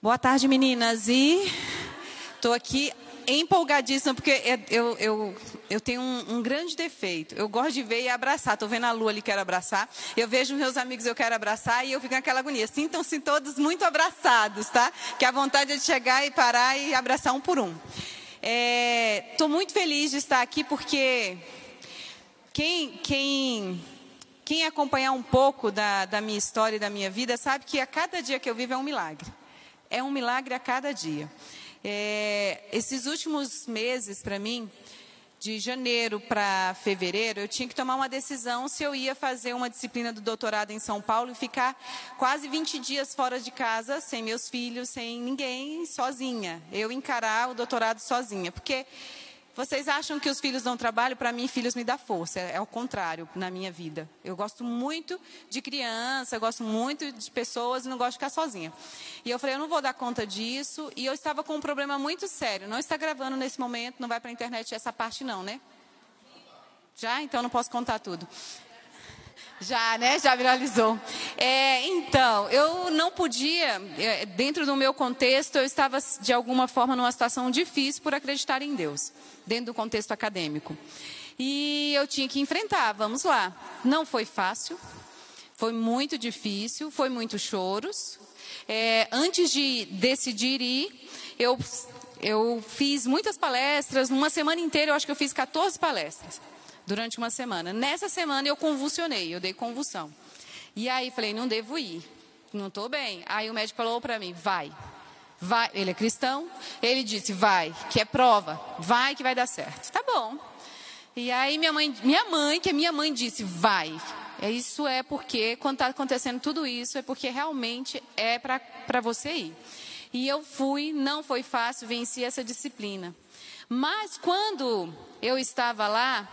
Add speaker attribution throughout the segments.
Speaker 1: Boa tarde, meninas. E estou aqui empolgadíssima, porque eu, eu, eu tenho um, um, grande defeito. Eu gosto de ver e abraçar. Estou vendo a Lu ali, quero abraçar. Eu vejo meus amigos, eu quero abraçar, e eu fico naquela agonia. Sintam-se todos muito abraçados, tá? Que a vontade é de chegar e parar e abraçar um por um. Estou é, muito feliz de estar aqui, porque quem, quem, quem acompanhar um pouco da, da minha história e da minha vida sabe que a cada dia que eu vivo é um milagre. É um milagre a cada dia. É, esses últimos meses, para mim, de janeiro para fevereiro, eu tinha que tomar uma decisão se eu ia fazer uma disciplina do doutorado em São Paulo e ficar quase 20 dias fora de casa, sem meus filhos, sem ninguém, sozinha. Eu encarar o doutorado sozinha. Porque vocês acham que os filhos dão trabalho? Para mim, filhos me dá força. É, é o contrário na minha vida. Eu gosto muito de criança, eu gosto muito de pessoas e não gosto de ficar sozinha. E eu falei, eu não vou dar conta disso. E eu estava com um problema muito sério. Não está gravando nesse momento, não vai para a internet essa parte não, né? Já? Então não posso contar tudo. Já, né? Já viralizou. É, então, eu não podia, é, dentro do meu contexto, eu estava de alguma forma numa situação difícil por acreditar em Deus, dentro do contexto acadêmico. E eu tinha que enfrentar, vamos lá. Não foi fácil, foi muito difícil, foi muitos choros. É, antes de decidir ir, eu, eu fiz muitas palestras, numa semana inteira eu acho que eu fiz 14 palestras durante uma semana. Nessa semana eu convulsionei, eu dei convulsão. E aí falei, não devo ir, não estou bem. Aí o médico falou para mim, vai, vai. Ele é cristão, ele disse, vai, que é prova, vai que vai dar certo. Tá bom. E aí minha mãe, minha mãe, que é minha mãe, disse, vai. É, isso é porque, quando está acontecendo tudo isso, é porque realmente é para você ir. E eu fui, não foi fácil, venci essa disciplina. Mas quando eu estava lá,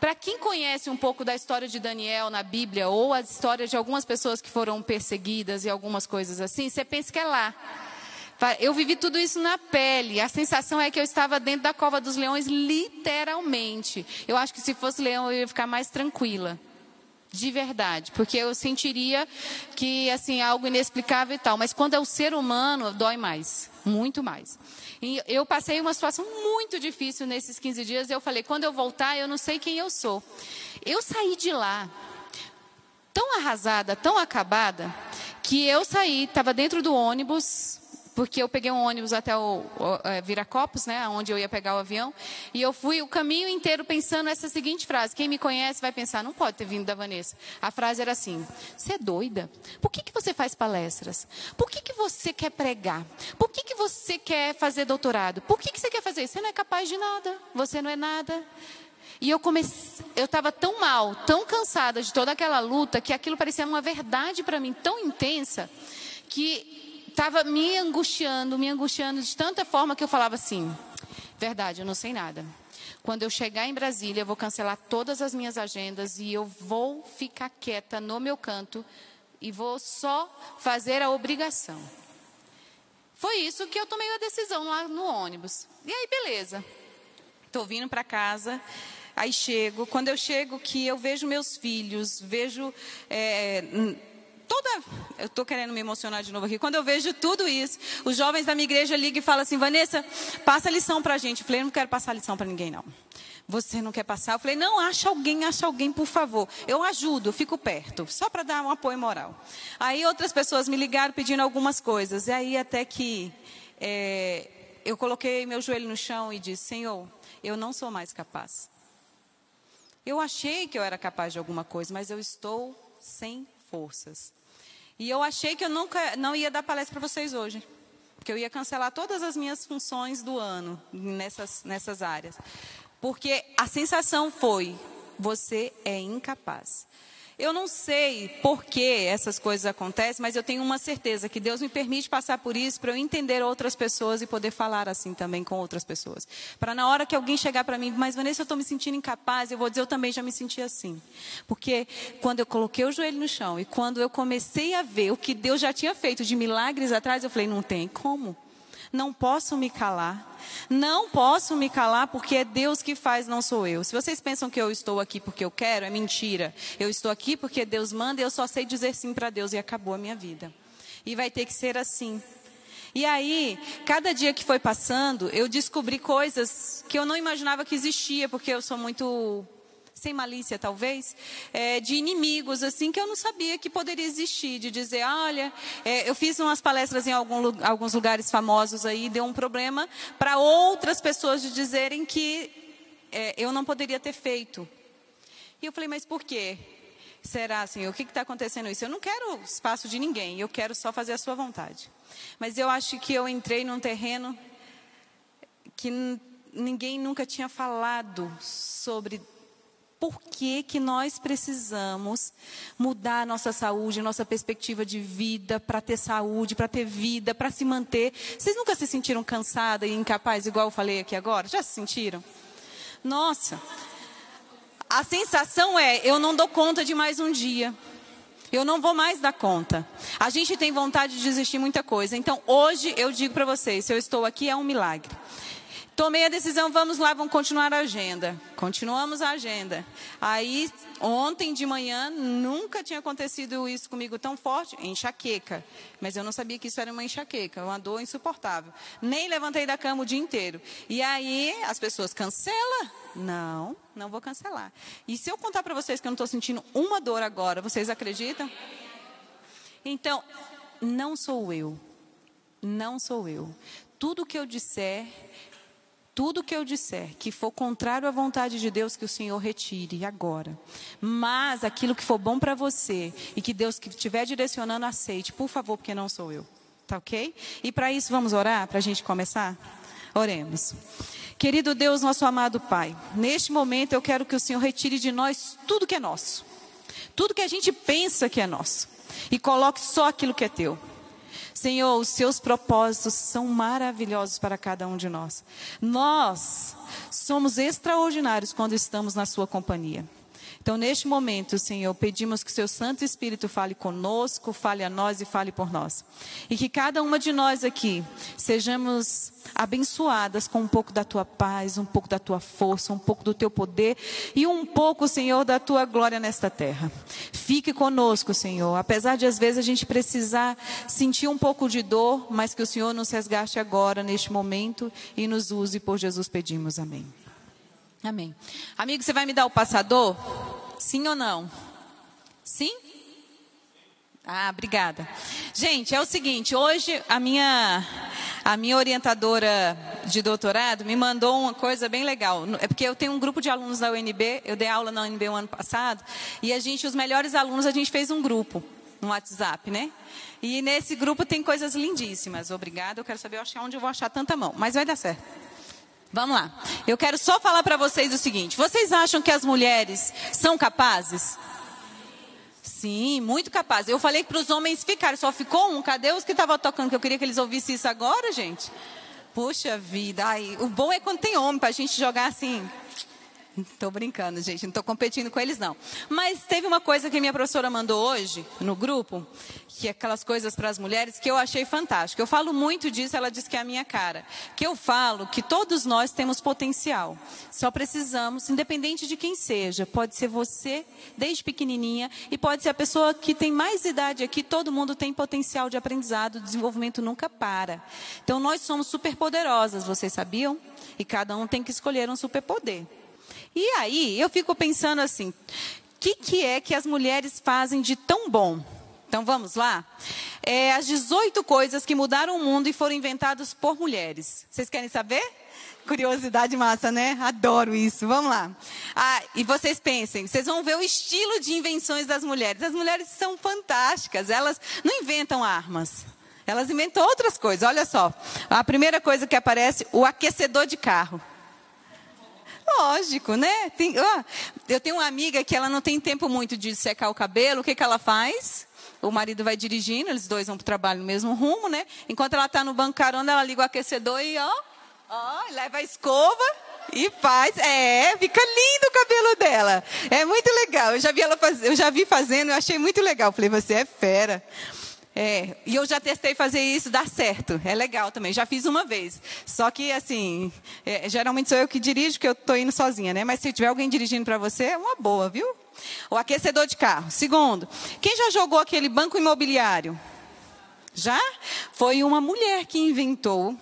Speaker 1: para quem conhece um pouco da história de Daniel na Bíblia, ou a história de algumas pessoas que foram perseguidas e algumas coisas assim, você pensa que é lá. Eu vivi tudo isso na pele. A sensação é que eu estava dentro da cova dos leões, literalmente. Eu acho que se fosse leão eu ia ficar mais tranquila. De verdade, porque eu sentiria que assim algo inexplicável e tal, mas quando é o ser humano, dói mais, muito mais. E eu passei uma situação muito difícil nesses 15 dias. Eu falei, quando eu voltar, eu não sei quem eu sou. Eu saí de lá tão arrasada, tão acabada, que eu saí, estava dentro do ônibus, porque eu peguei um ônibus até o, o é, Viracopos, né, onde eu ia pegar o avião, e eu fui o caminho inteiro pensando essa seguinte frase. Quem me conhece vai pensar, não pode ter vindo da Vanessa. A frase era assim: Você é doida? Por que, que você faz palestras? Por que, que você quer pregar? Por que, que você quer fazer doutorado? Por que, que você quer fazer isso? Você não é capaz de nada. Você não é nada. E eu comecei, eu estava tão mal, tão cansada de toda aquela luta, que aquilo parecia uma verdade para mim tão intensa, que estava me angustiando, me angustiando de tanta forma que eu falava assim: verdade, eu não sei nada. Quando eu chegar em Brasília, eu vou cancelar todas as minhas agendas e eu vou ficar quieta no meu canto e vou só fazer a obrigação. Foi isso que eu tomei a decisão lá no ônibus. E aí, beleza. Estou vindo para casa. Aí chego. Quando eu chego, que eu vejo meus filhos, vejo é, toda. Eu estou querendo me emocionar de novo aqui. Quando eu vejo tudo isso, os jovens da minha igreja ligam e falam assim: Vanessa, passa lição para a gente. Eu falei: não quero passar lição para ninguém, não. Você não quer passar? Eu falei: não, acha alguém, acha alguém, por favor. Eu ajudo, eu fico perto, só para dar um apoio moral. Aí outras pessoas me ligaram pedindo algumas coisas. E aí até que é, eu coloquei meu joelho no chão e disse: Senhor, eu não sou mais capaz. Eu achei que eu era capaz de alguma coisa, mas eu estou sem forças. E eu achei que eu nunca não ia dar palestra para vocês hoje. Porque eu ia cancelar todas as minhas funções do ano nessas, nessas áreas. Porque a sensação foi: você é incapaz. Eu não sei por que essas coisas acontecem, mas eu tenho uma certeza que Deus me permite passar por isso para eu entender outras pessoas e poder falar assim também com outras pessoas. Para na hora que alguém chegar para mim, mas Vanessa, eu estou me sentindo incapaz, eu vou dizer, eu também já me senti assim. Porque quando eu coloquei o joelho no chão e quando eu comecei a ver o que Deus já tinha feito de milagres atrás, eu falei, não tem como. Não posso me calar. Não posso me calar porque é Deus que faz, não sou eu. Se vocês pensam que eu estou aqui porque eu quero, é mentira. Eu estou aqui porque Deus manda e eu só sei dizer sim para Deus e acabou a minha vida. E vai ter que ser assim. E aí, cada dia que foi passando, eu descobri coisas que eu não imaginava que existia, porque eu sou muito sem malícia talvez, é, de inimigos assim que eu não sabia que poderia existir, de dizer, olha, é, eu fiz umas palestras em algum, alguns lugares famosos aí, deu um problema para outras pessoas de dizerem que é, eu não poderia ter feito. E eu falei, mas por quê? Será assim? O que está acontecendo isso? Eu não quero espaço de ninguém, eu quero só fazer a sua vontade. Mas eu acho que eu entrei num terreno que ninguém nunca tinha falado sobre por que, que nós precisamos mudar a nossa saúde, nossa perspectiva de vida, para ter saúde, para ter vida, para se manter. Vocês nunca se sentiram cansada e incapaz, igual eu falei aqui agora? Já se sentiram? Nossa, a sensação é: eu não dou conta de mais um dia. Eu não vou mais dar conta. A gente tem vontade de desistir muita coisa. Então, hoje eu digo para vocês: se eu estou aqui, é um milagre. Tomei a decisão, vamos lá, vamos continuar a agenda. Continuamos a agenda. Aí, ontem de manhã, nunca tinha acontecido isso comigo tão forte, enxaqueca. Mas eu não sabia que isso era uma enxaqueca, uma dor insuportável. Nem levantei da cama o dia inteiro. E aí, as pessoas, cancela? Não, não vou cancelar. E se eu contar para vocês que eu não estou sentindo uma dor agora, vocês acreditam? Então, não sou eu. Não sou eu. Tudo que eu disser tudo que eu disser que for contrário à vontade de Deus, que o Senhor retire agora. Mas aquilo que for bom para você e que Deus que estiver direcionando, aceite, por favor, porque não sou eu. Tá ok? E para isso vamos orar, para a gente começar? Oremos. Querido Deus, nosso amado Pai, neste momento eu quero que o Senhor retire de nós tudo que é nosso, tudo que a gente pensa que é nosso, e coloque só aquilo que é teu. Senhor, os seus propósitos são maravilhosos para cada um de nós. Nós somos extraordinários quando estamos na Sua companhia. Então, neste momento, Senhor, pedimos que o Seu Santo Espírito fale conosco, fale a nós e fale por nós. E que cada uma de nós aqui sejamos abençoadas com um pouco da Tua paz, um pouco da Tua força, um pouco do Teu poder e um pouco, Senhor, da Tua glória nesta terra. Fique conosco, Senhor. Apesar de às vezes a gente precisar sentir um pouco de dor, mas que o Senhor nos resgate agora, neste momento, e nos use. Por Jesus pedimos. Amém. Amém. Amigo, você vai me dar o passador? Sim ou não? Sim? Ah, obrigada. Gente, é o seguinte, hoje a minha a minha orientadora de doutorado me mandou uma coisa bem legal. É porque eu tenho um grupo de alunos da UNB, eu dei aula na UNB o ano passado, e a gente, os melhores alunos, a gente fez um grupo no WhatsApp, né? E nesse grupo tem coisas lindíssimas. Obrigada, eu quero saber onde eu vou achar tanta mão, mas vai dar certo. Vamos lá. Eu quero só falar para vocês o seguinte: vocês acham que as mulheres são capazes? Sim, muito capazes. Eu falei para os homens ficarem, só ficou um. Cadê os que estavam tocando? Que eu queria que eles ouvissem isso agora, gente. Puxa vida. Ai, o bom é quando tem homem para a gente jogar assim. Estou brincando, gente, não estou competindo com eles, não. Mas teve uma coisa que minha professora mandou hoje no grupo, que é aquelas coisas para as mulheres, que eu achei fantástico. Eu falo muito disso, ela disse que é a minha cara. Que eu falo que todos nós temos potencial. Só precisamos, independente de quem seja, pode ser você, desde pequenininha, e pode ser a pessoa que tem mais idade aqui, todo mundo tem potencial de aprendizado, o desenvolvimento nunca para. Então nós somos superpoderosas, vocês sabiam? E cada um tem que escolher um superpoder. E aí eu fico pensando assim: o que, que é que as mulheres fazem de tão bom? Então vamos lá? É, as 18 coisas que mudaram o mundo e foram inventadas por mulheres. Vocês querem saber? Curiosidade massa, né? Adoro isso. Vamos lá. Ah, e vocês pensem, vocês vão ver o estilo de invenções das mulheres. As mulheres são fantásticas. Elas não inventam armas. Elas inventam outras coisas. Olha só. A primeira coisa que aparece, o aquecedor de carro. Lógico, né? Tem, eu tenho uma amiga que ela não tem tempo muito de secar o cabelo. O que, que ela faz? O marido vai dirigindo, eles dois vão para o trabalho no mesmo rumo, né? Enquanto ela está no banco carona, ela liga o aquecedor e ó, ó, leva a escova e faz. É, fica lindo o cabelo dela. É muito legal. Eu já vi ela faz, eu já vi fazendo, eu achei muito legal. Falei, você é fera. É, e eu já testei fazer isso, dá certo. É legal também. Já fiz uma vez. Só que, assim, é, geralmente sou eu que dirijo, que eu estou indo sozinha, né? Mas se tiver alguém dirigindo para você, é uma boa, viu? O aquecedor de carro. Segundo, quem já jogou aquele banco imobiliário? Já? Foi uma mulher que inventou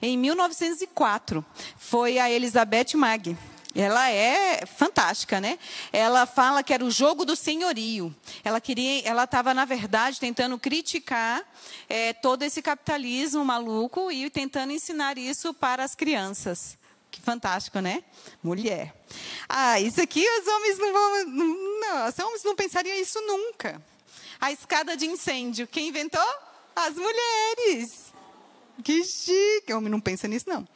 Speaker 1: em 1904. Foi a Elizabeth Mag. Ela é fantástica, né? Ela fala que era o jogo do senhorio. Ela queria, ela estava na verdade tentando criticar é, todo esse capitalismo maluco e tentando ensinar isso para as crianças. Que fantástico, né? Mulher. Ah, isso aqui os homens não vão, não, os homens não pensariam isso nunca. A escada de incêndio, quem inventou? As mulheres. Que chique. O homem não pensa nisso não.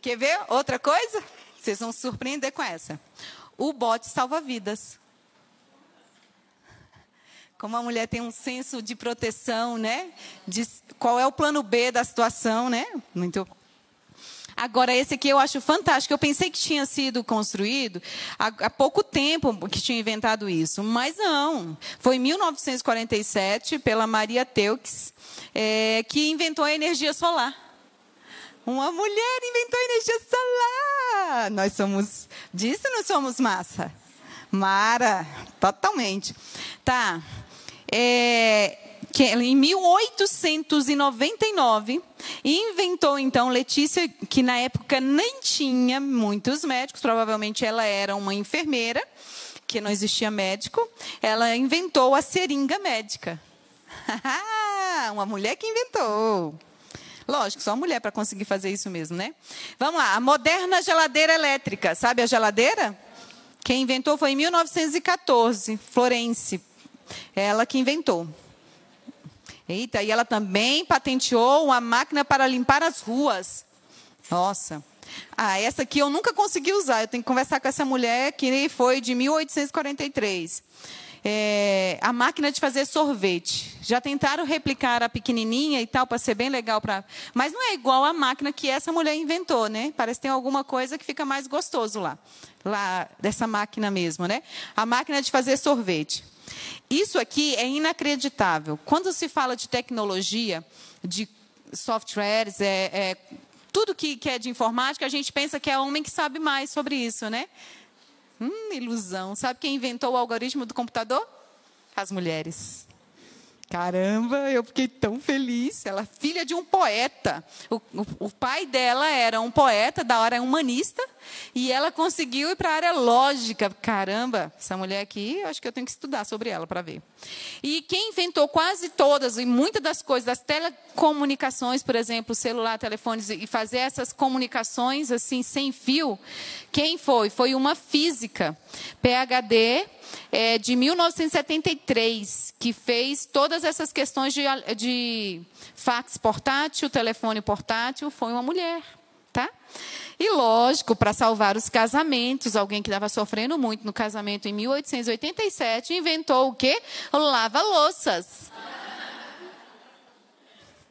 Speaker 1: Quer ver outra coisa? Vocês vão se surpreender com essa. O bote salva vidas. Como a mulher tem um senso de proteção, né? De qual é o plano B da situação, né? Muito Agora, esse aqui eu acho fantástico. Eu pensei que tinha sido construído há, pouco tempo que tinha inventado isso, mas não. Foi em 1947, pela Maria Teux, é, que inventou a energia solar. Uma mulher inventou energia solar. Nós somos, disso nós somos massa. Mara, totalmente. Tá. É, que em 1899 inventou então Letícia, que na época nem tinha muitos médicos, provavelmente ela era uma enfermeira, que não existia médico, ela inventou a seringa médica. uma mulher que inventou. Lógico, só mulher para conseguir fazer isso mesmo, né? Vamos lá, a moderna geladeira elétrica. Sabe a geladeira? Quem inventou foi em 1914, Florence. Ela que inventou. Eita, e ela também patenteou uma máquina para limpar as ruas. Nossa. Ah, essa aqui eu nunca consegui usar. Eu tenho que conversar com essa mulher que foi de 1843 é, a máquina de fazer sorvete. Já tentaram replicar a pequenininha e tal para ser bem legal para, mas não é igual a máquina que essa mulher inventou, né? Parece que tem alguma coisa que fica mais gostoso lá, lá dessa máquina mesmo, né? A máquina de fazer sorvete. Isso aqui é inacreditável. Quando se fala de tecnologia, de softwares, é, é tudo que, que é de informática, a gente pensa que é homem que sabe mais sobre isso, né? Hum, ilusão. Sabe quem inventou o algoritmo do computador? As mulheres. Caramba, eu fiquei tão feliz. Ela é filha de um poeta. O, o, o, pai dela era um poeta da área humanista e ela conseguiu ir para a área lógica. Caramba, essa mulher aqui, eu acho que eu tenho que estudar sobre ela para ver. E quem inventou quase todas e muitas das coisas das telecomunicações, por exemplo, celular, telefones e fazer essas comunicações assim sem fio, quem foi? Foi uma física, PhD é, de 1973, que fez todas essas questões de, de fax portátil, telefone portátil, foi uma mulher, tá? E lógico, para salvar os casamentos, alguém que estava sofrendo muito no casamento em 1887 inventou o quê? Lava-louças.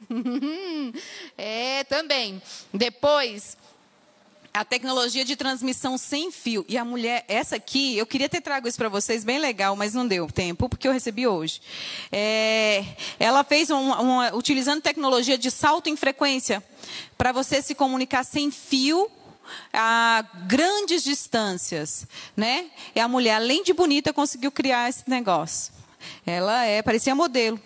Speaker 1: é, também. Depois, a tecnologia de transmissão sem fio. E a mulher, essa aqui, eu queria ter trago isso para vocês, bem legal, mas não deu tempo, porque eu recebi hoje. É, ela fez uma, utilizando tecnologia de salto em frequência, para você se comunicar sem fio a grandes distâncias, né? E a mulher, além de bonita, conseguiu criar esse negócio. Ela é, parecia modelo.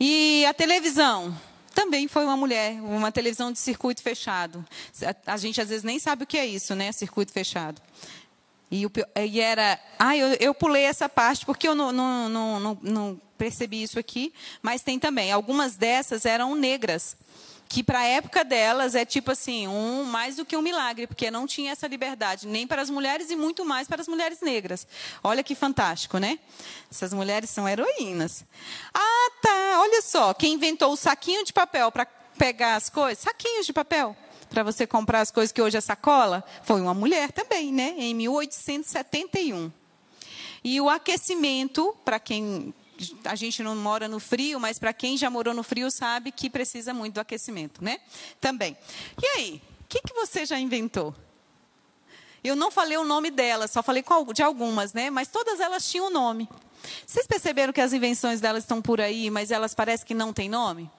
Speaker 1: E a televisão, também foi uma mulher, uma televisão de circuito fechado. A, a gente às vezes nem sabe o que é isso, né? Circuito fechado. E, o, e era. Ah, eu, eu, pulei essa parte porque eu não, não, não, não percebi isso aqui, mas tem também. Algumas dessas eram negras que para a época delas é tipo assim, um mais do que um milagre, porque não tinha essa liberdade, nem para as mulheres e muito mais para as mulheres negras. Olha que fantástico, né? Essas mulheres são heroínas. Ah, tá, olha só, quem inventou o saquinho de papel para pegar as coisas? Saquinhos de papel para você comprar as coisas que hoje é sacola? Foi uma mulher também, né? Em 1871. E o aquecimento, para quem a gente não mora no frio, mas para quem já morou no frio sabe que precisa muito do aquecimento, né? Também. E aí, o que, que você já inventou? Eu não falei o nome delas, só falei de algumas, né? Mas todas elas tinham um nome. Vocês perceberam que as invenções delas estão por aí, mas elas parecem que não têm nome?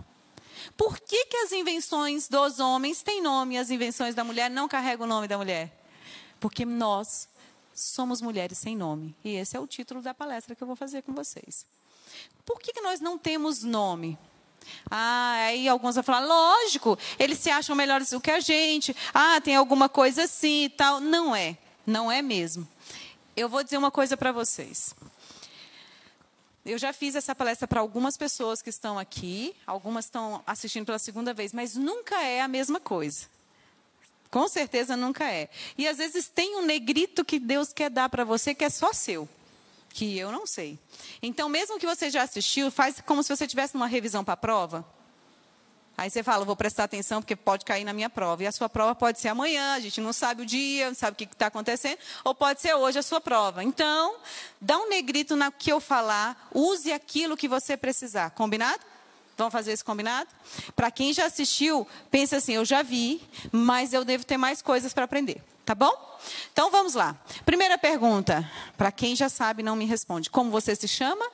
Speaker 1: Por que, que as invenções dos homens têm nome e as invenções da mulher não carregam o nome da mulher? Porque nós somos mulheres sem nome. E esse é o título da palestra que eu vou fazer com vocês. Por que, que nós não temos nome? Ah, aí alguns vão falar, lógico, eles se acham melhores do que a gente. Ah, tem alguma coisa assim e tal. Não é, não é mesmo. Eu vou dizer uma coisa para vocês. Eu já fiz essa palestra para algumas pessoas que estão aqui, algumas estão assistindo pela segunda vez, mas nunca é a mesma coisa. Com certeza nunca é. E às vezes tem um negrito que Deus quer dar para você que é só seu, que eu não sei. Então, mesmo que você já assistiu, faz como se você estivesse numa revisão para a prova. Aí você fala, vou prestar atenção porque pode cair na minha prova. E a sua prova pode ser amanhã, a gente não sabe o dia, não sabe o que está acontecendo, ou pode ser hoje a sua prova. Então, dá um negrito no que eu falar, use aquilo que você precisar. Combinado? Vamos fazer esse combinado? Para quem já assistiu, pense assim: eu já vi, mas eu devo ter mais coisas para aprender. Tá bom? Então vamos lá. Primeira pergunta. Para quem já sabe, não me responde. Como você se chama?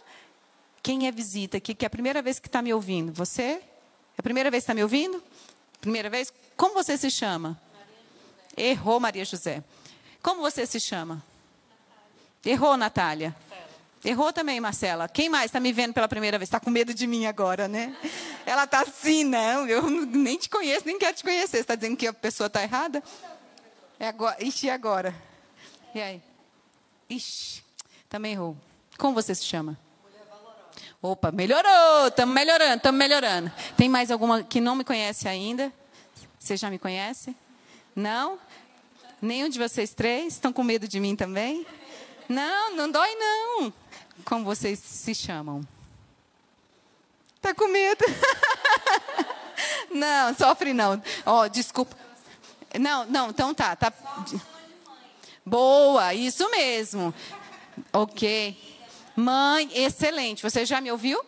Speaker 1: Quem é visita aqui, que é a primeira vez que está me ouvindo? Você? É a primeira vez que está me ouvindo? Primeira vez? Como você se chama? Maria Errou, Maria José. Como você se chama? Natália. Errou, Natália. Errou também, Marcela. Quem mais está me vendo pela primeira vez? Está com medo de mim agora, né? Ela está assim, não. Eu nem te conheço, nem quero te conhecer. Você está dizendo que a pessoa está errada? É agora. Ixi, e agora? E aí? Ixi, também errou. Como você se chama? Opa, melhorou. Estamos melhorando, estamos melhorando. Tem mais alguma que não me conhece ainda? Você já me conhece? Não? Nenhum de vocês três? Estão com medo de mim também? Não, não dói não. Como vocês se chamam? Tá com medo? não, sofre não. Ó, oh, desculpa. Não, não, então tá, tá. Boa, isso mesmo. Ok. Mãe, excelente. Você já me ouviu?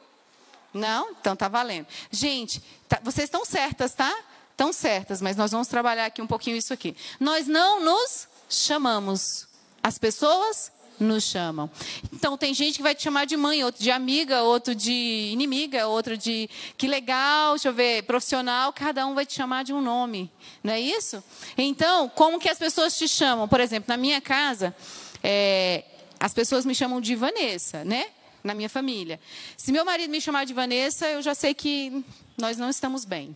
Speaker 1: Não? Então tá valendo. Gente, tá, vocês estão certas, tá? Estão certas, mas nós vamos trabalhar aqui um pouquinho isso aqui. Nós não nos chamamos. As pessoas nos chamam. Então, tem gente que vai te chamar de mãe, outro de amiga, outro de inimiga, outro de que legal, deixa eu ver, profissional, cada um vai te chamar de um nome. Não é isso? Então, como que as pessoas te chamam? Por exemplo, na minha casa, é, as pessoas me chamam de Vanessa, né? Na minha família. Se meu marido me chamar de Vanessa, eu já sei que nós não estamos bem.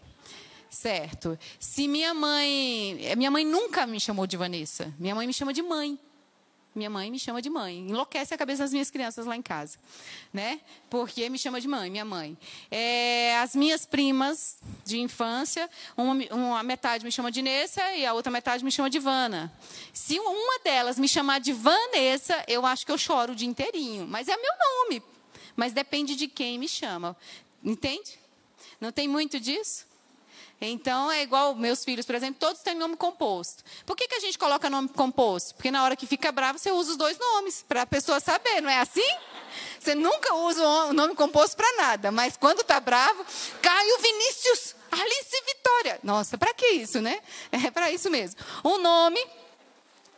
Speaker 1: Certo. Se minha mãe. Minha mãe nunca me chamou de Vanessa. Minha mãe me chama de mãe. Minha mãe me chama de mãe. Enlouquece a cabeça das minhas crianças lá em casa. Né? Porque me chama de mãe, minha mãe. É, as minhas primas de infância, uma, uma, metade me chama de Nessa e a outra metade me chama de Vana. Se uma delas me chamar de Vanessa, eu acho que eu choro o dia inteirinho. Mas é meu nome. Mas depende de quem me chama. Entende? Não tem muito disso? Então, é igual meus filhos, por exemplo, todos têm nome composto. Por que, que a gente coloca nome composto? Porque na hora que fica bravo, você usa os dois nomes, para a pessoa saber, não é assim? Você nunca usa o nome composto para nada, mas quando está bravo, Caio Vinícius, Alice Vitória. Nossa, para que isso, né? É para isso mesmo. O nome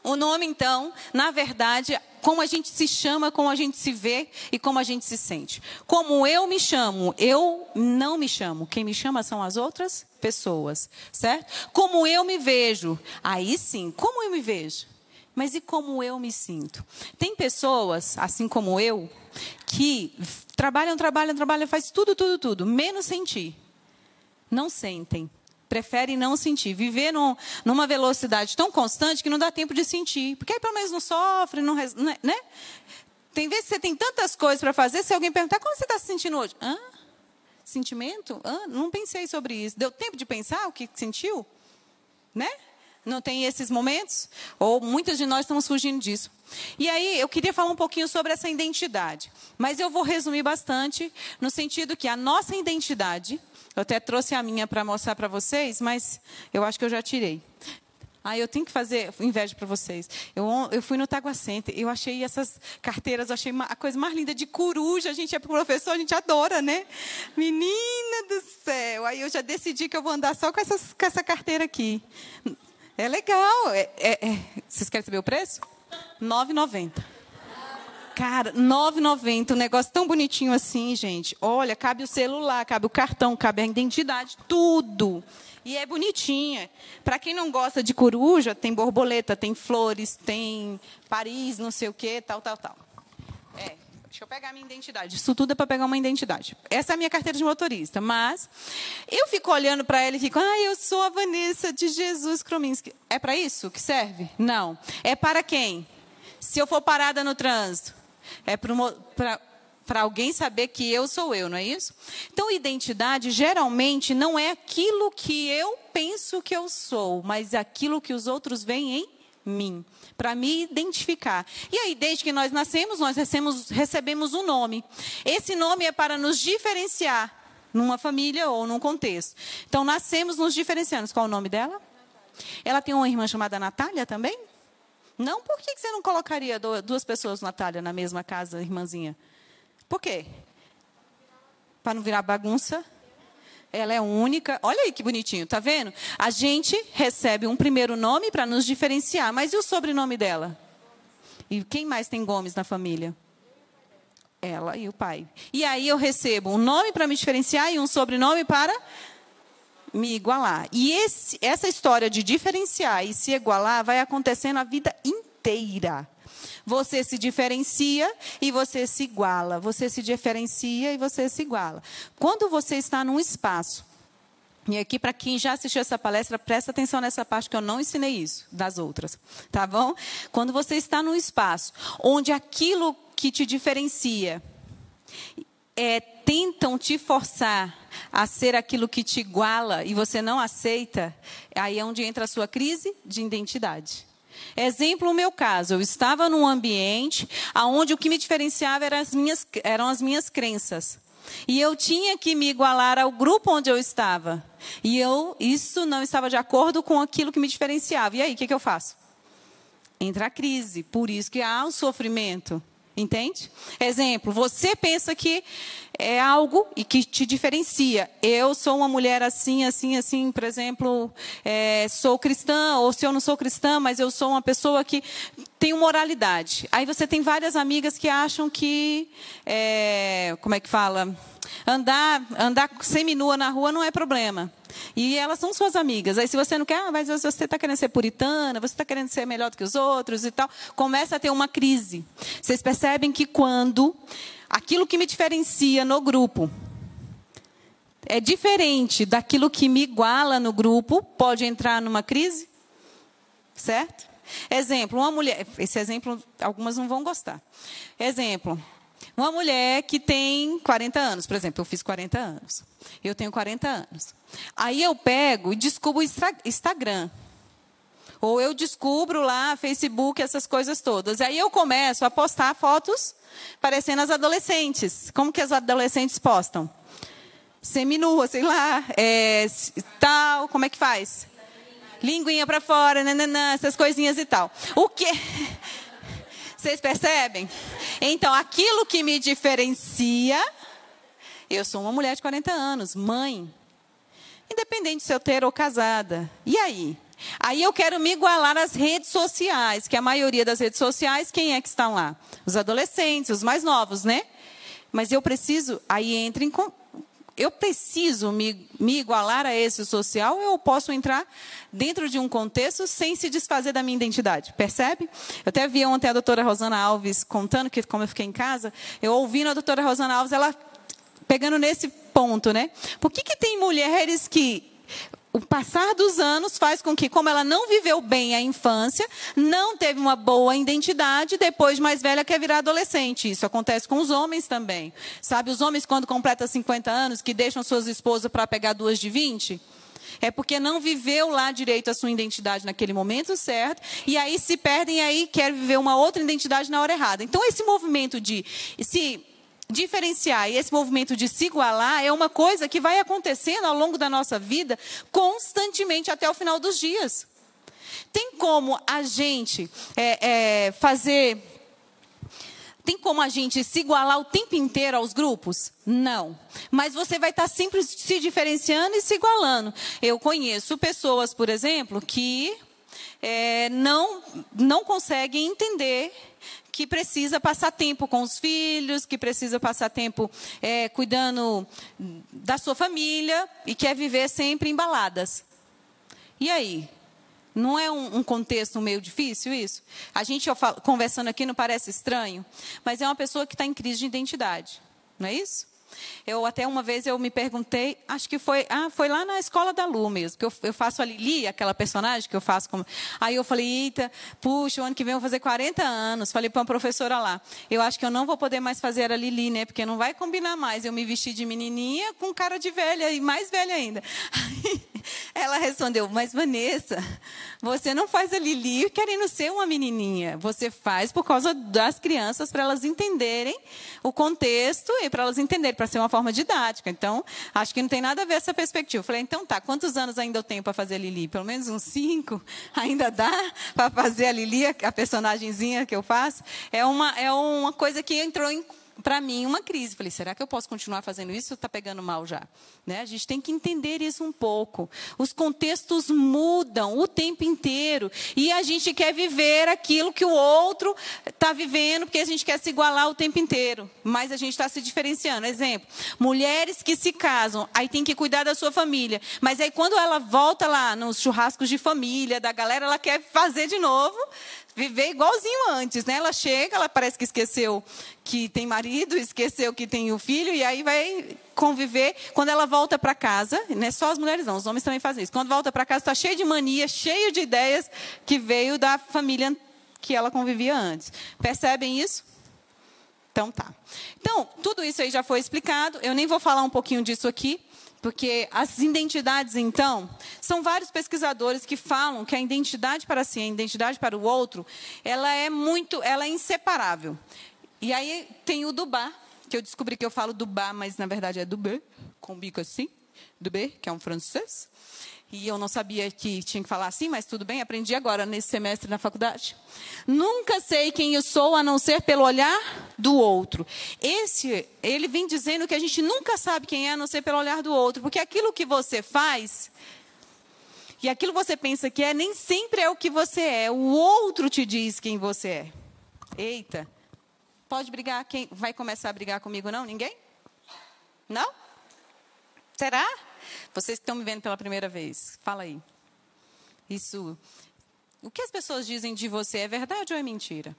Speaker 1: o nome, então, na verdade, como a gente se chama, como a gente se vê e como a gente se sente. Como eu me chamo, eu não me chamo. Quem me chama são as outras pessoas, certo? Como eu me vejo, aí sim, como eu me vejo? Mas e como eu me sinto? Tem pessoas, assim como eu, que trabalham, trabalham, trabalham, faz tudo, tudo, tudo, menos sentir. Não sentem prefere não sentir. Viver num, numa velocidade tão constante que não dá tempo de sentir. Porque aí pelo menos não sofre, não, né, né? Tem vezes que você tem tantas coisas para fazer, se alguém perguntar, como você está se sentindo hoje? Hã? Sentimento? Hã? Não pensei sobre isso. Deu tempo de pensar o que sentiu? Né? Não tem esses momentos? Ou muitas de nós estamos fugindo disso. E aí, eu queria falar um pouquinho sobre essa identidade. Mas eu vou resumir bastante, no sentido que a nossa identidade eu até trouxe a minha para mostrar para vocês, mas eu acho que eu já tirei. Ah, eu tenho que fazer inveja para vocês. Eu, eu fui no Tagua eu achei essas carteiras, eu achei uma, a coisa mais linda de coruja. A gente é professor, a gente adora, né? Menina do céu. Aí eu já decidi que eu vou andar só com, essas, com essa carteira aqui. É legal. É, é, é. Vocês querem saber o preço? R$ 9,90. Cara, 9,90, um negócio tão bonitinho assim, gente. Olha, cabe o celular, cabe o cartão, cabe a identidade, tudo. E é bonitinha. Para quem não gosta de coruja, tem borboleta, tem flores, tem Paris, não sei o quê, tal, tal, tal. É, Deixa eu pegar minha identidade. Isso tudo é para pegar uma identidade. Essa é a minha carteira de motorista. Mas eu fico olhando para ela e fico, ah, eu sou a Vanessa de Jesus Krominski. É para isso que serve? Não. É para quem? Se eu for parada no trânsito, é para alguém saber que eu sou eu, não é isso? Então, identidade geralmente não é aquilo que eu penso que eu sou, mas aquilo que os outros veem em mim, para me identificar. E aí, desde que nós nascemos, nós recebemos, recebemos um nome. Esse nome é para nos diferenciar numa família ou num contexto. Então, nascemos nos diferenciando. Qual o nome dela? Ela tem uma irmã chamada Natália também? Não? Por que você não colocaria duas pessoas, Natália, na mesma casa, irmãzinha? Por quê? Para não virar bagunça? Ela é única. Olha aí que bonitinho, tá vendo? A gente recebe um primeiro nome para nos diferenciar, mas e o sobrenome dela? E quem mais tem Gomes na família? Ela e o pai. E aí eu recebo um nome para me diferenciar e um sobrenome para me igualar. E esse, essa história de diferenciar e se igualar vai acontecendo a vida inteira. Você se diferencia e você se iguala. Você se diferencia e você se iguala. Quando você está num espaço, e aqui, para quem já assistiu essa palestra, presta atenção nessa parte que eu não ensinei isso das outras, tá bom? Quando você está num espaço onde aquilo que te diferencia é, tentam te forçar a ser aquilo que te iguala e você não aceita, aí é onde entra a sua crise de identidade. Exemplo, o meu caso, eu estava num ambiente onde o que me diferenciava eram as minhas, eram as minhas crenças. E eu tinha que me igualar ao grupo onde eu estava. E eu, isso não estava de acordo com aquilo que me diferenciava. E aí, o que, que eu faço? Entra a crise. Por isso que há o sofrimento. Entende? Exemplo, você pensa que é algo e que te diferencia. Eu sou uma mulher assim, assim, assim, por exemplo, é, sou cristã, ou se eu não sou cristã, mas eu sou uma pessoa que tem moralidade. Aí você tem várias amigas que acham que, é, como é que fala? Andar, andar seminua na rua não é problema. E elas são suas amigas. Aí, se você não quer, ah, mas você está querendo ser puritana, você está querendo ser melhor do que os outros e tal, começa a ter uma crise. Vocês percebem que quando aquilo que me diferencia no grupo é diferente daquilo que me iguala no grupo, pode entrar numa crise? Certo? Exemplo, uma mulher. Esse exemplo, algumas não vão gostar. Exemplo, uma mulher que tem 40 anos, por exemplo, eu fiz 40 anos. Eu tenho 40 anos. Aí eu pego e descubro o Instagram. Ou eu descubro lá Facebook, essas coisas todas. Aí eu começo a postar fotos parecendo as adolescentes. Como que as adolescentes postam? Seminua, sei lá, é, tal, como é que faz? Linguinha para fora, nananã, essas coisinhas e tal. O que vocês percebem? Então, aquilo que me diferencia, eu sou uma mulher de 40 anos, mãe. Independente se eu ter ou casada. E aí? Aí eu quero me igualar às redes sociais, que a maioria das redes sociais, quem é que estão lá? Os adolescentes, os mais novos, né? Mas eu preciso, aí entra em, eu preciso me, me igualar a esse social, eu posso entrar dentro de um contexto sem se desfazer da minha identidade. Percebe? Eu até vi ontem a doutora Rosana Alves contando que, como eu fiquei em casa, eu ouvindo a doutora Rosana Alves, ela pegando nesse ponto, né? Por que, que tem mulheres que o passar dos anos faz com que, como ela não viveu bem a infância, não teve uma boa identidade, depois mais velha quer virar adolescente. Isso acontece com os homens também. Sabe, os homens quando completam 50 anos, que deixam suas esposas para pegar duas de 20, é porque não viveu lá direito a sua identidade naquele momento certo, e aí se perdem e aí quer viver uma outra identidade na hora errada. Então esse movimento de se diferenciar e esse movimento de se igualar é uma coisa que vai acontecendo ao longo da nossa vida constantemente até o final dos dias. Tem como a gente é, é, fazer. Tem como a gente se igualar o tempo inteiro aos grupos? Não. Mas você vai estar sempre se diferenciando e se igualando. Eu conheço pessoas, por exemplo, que é, não, não conseguem entender que precisa passar tempo com os filhos, que precisa passar tempo é, cuidando da sua família e quer viver sempre embaladas. E aí? Não é um, contexto meio difícil isso? A gente conversando aqui não parece estranho, mas é uma pessoa que está em crise de identidade, não é isso? Eu até uma vez eu me perguntei, acho que foi, ah, foi lá na escola da Lu mesmo, que eu, eu faço a Lili, aquela personagem que eu faço como. Aí eu falei, eita, puxa, o ano que vem eu vou fazer 40 anos. Falei para uma professora lá, eu acho que eu não vou poder mais fazer a Lili, né? Porque não vai combinar mais eu me vestir de menininha com cara de velha e mais velha ainda. Aí ela respondeu, mas Vanessa, você não faz a Lili querendo ser uma menininha. Você faz por causa das crianças, para elas entenderem o contexto e para elas entenderem, para ser uma forma didática. Então, acho que não tem nada a ver essa perspectiva. Eu falei, então tá, quantos anos ainda eu tenho para fazer a Lili? Pelo menos uns cinco? Ainda dá para fazer a Lili, a personagemzinha que eu faço? É uma, é uma coisa que entrou em para mim, uma crise. Falei, será que eu posso continuar fazendo isso está pegando mal já? Né? A gente tem que entender isso um pouco. Os contextos mudam o tempo inteiro. E a gente quer viver aquilo que o outro está vivendo, porque a gente quer se igualar o tempo inteiro. Mas a gente está se diferenciando. Exemplo, mulheres que se casam, aí tem que cuidar da sua família. Mas aí quando ela volta lá nos churrascos de família, da galera, ela quer fazer de novo viver igualzinho antes, né? Ela chega, ela parece que esqueceu que tem marido, esqueceu que tem o filho e aí vai conviver. Quando ela volta para casa, não é só as mulheres não, os homens também fazem isso. Quando volta para casa, está cheio de mania, cheio de ideias que veio da família que ela convivia antes. Percebem isso? Então tá. Então, tudo isso aí já foi explicado. Eu nem vou falar um pouquinho disso aqui. Porque as identidades, então, são vários pesquisadores que falam que a identidade para si, a identidade para o outro, ela é muito, ela é inseparável. E aí tem o Dubá, que eu descobri que eu falo Dubá, mas na verdade é Dubé, com bico assim, Dubé, que é um francês. E eu não sabia que tinha que falar assim, mas tudo bem, aprendi agora nesse semestre na faculdade. Nunca sei quem eu sou a não ser pelo olhar do outro. Esse, ele vem dizendo que a gente nunca sabe quem é a não ser pelo olhar do outro, porque aquilo que você faz e aquilo que você pensa que é nem sempre é o que você é. O outro te diz quem você é. Eita. Pode brigar quem vai começar a brigar comigo não? Ninguém? Não? Será? Vocês que estão me vendo pela primeira vez, fala aí. Isso. O que as pessoas dizem de você é verdade ou é mentira?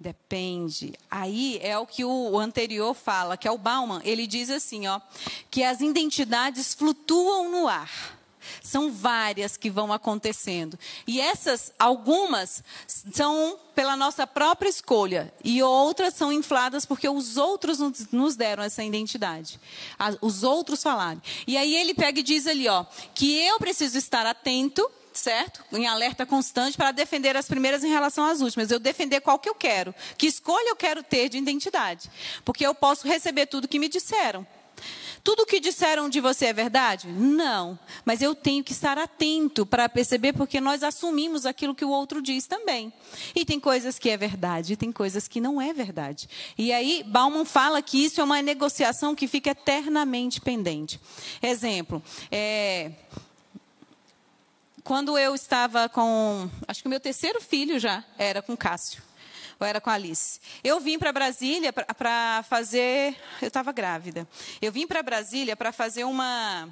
Speaker 1: Depende. Aí é o que o anterior fala, que é o Bauman. Ele diz assim, ó, que as identidades flutuam no ar. São várias que vão acontecendo. E essas, algumas, são pela nossa própria escolha. E outras são infladas porque os outros nos deram essa identidade. Os outros falaram. E aí ele pega e diz ali, ó, que eu preciso estar atento certo? Em alerta constante para defender as primeiras em relação às últimas. Eu defender qual que eu quero. Que escolha eu quero ter de identidade. Porque eu posso receber tudo que me disseram. Tudo o que disseram de você é verdade? Não. Mas eu tenho que estar atento para perceber, porque nós assumimos aquilo que o outro diz também. E tem coisas que é verdade, e tem coisas que não é verdade. E aí, Bauman fala que isso é uma negociação que fica eternamente pendente. Exemplo, é, quando eu estava com. Acho que o meu terceiro filho já era com Cássio ou era com a Alice. Eu vim para Brasília para fazer. Eu estava grávida. Eu vim para Brasília para fazer uma.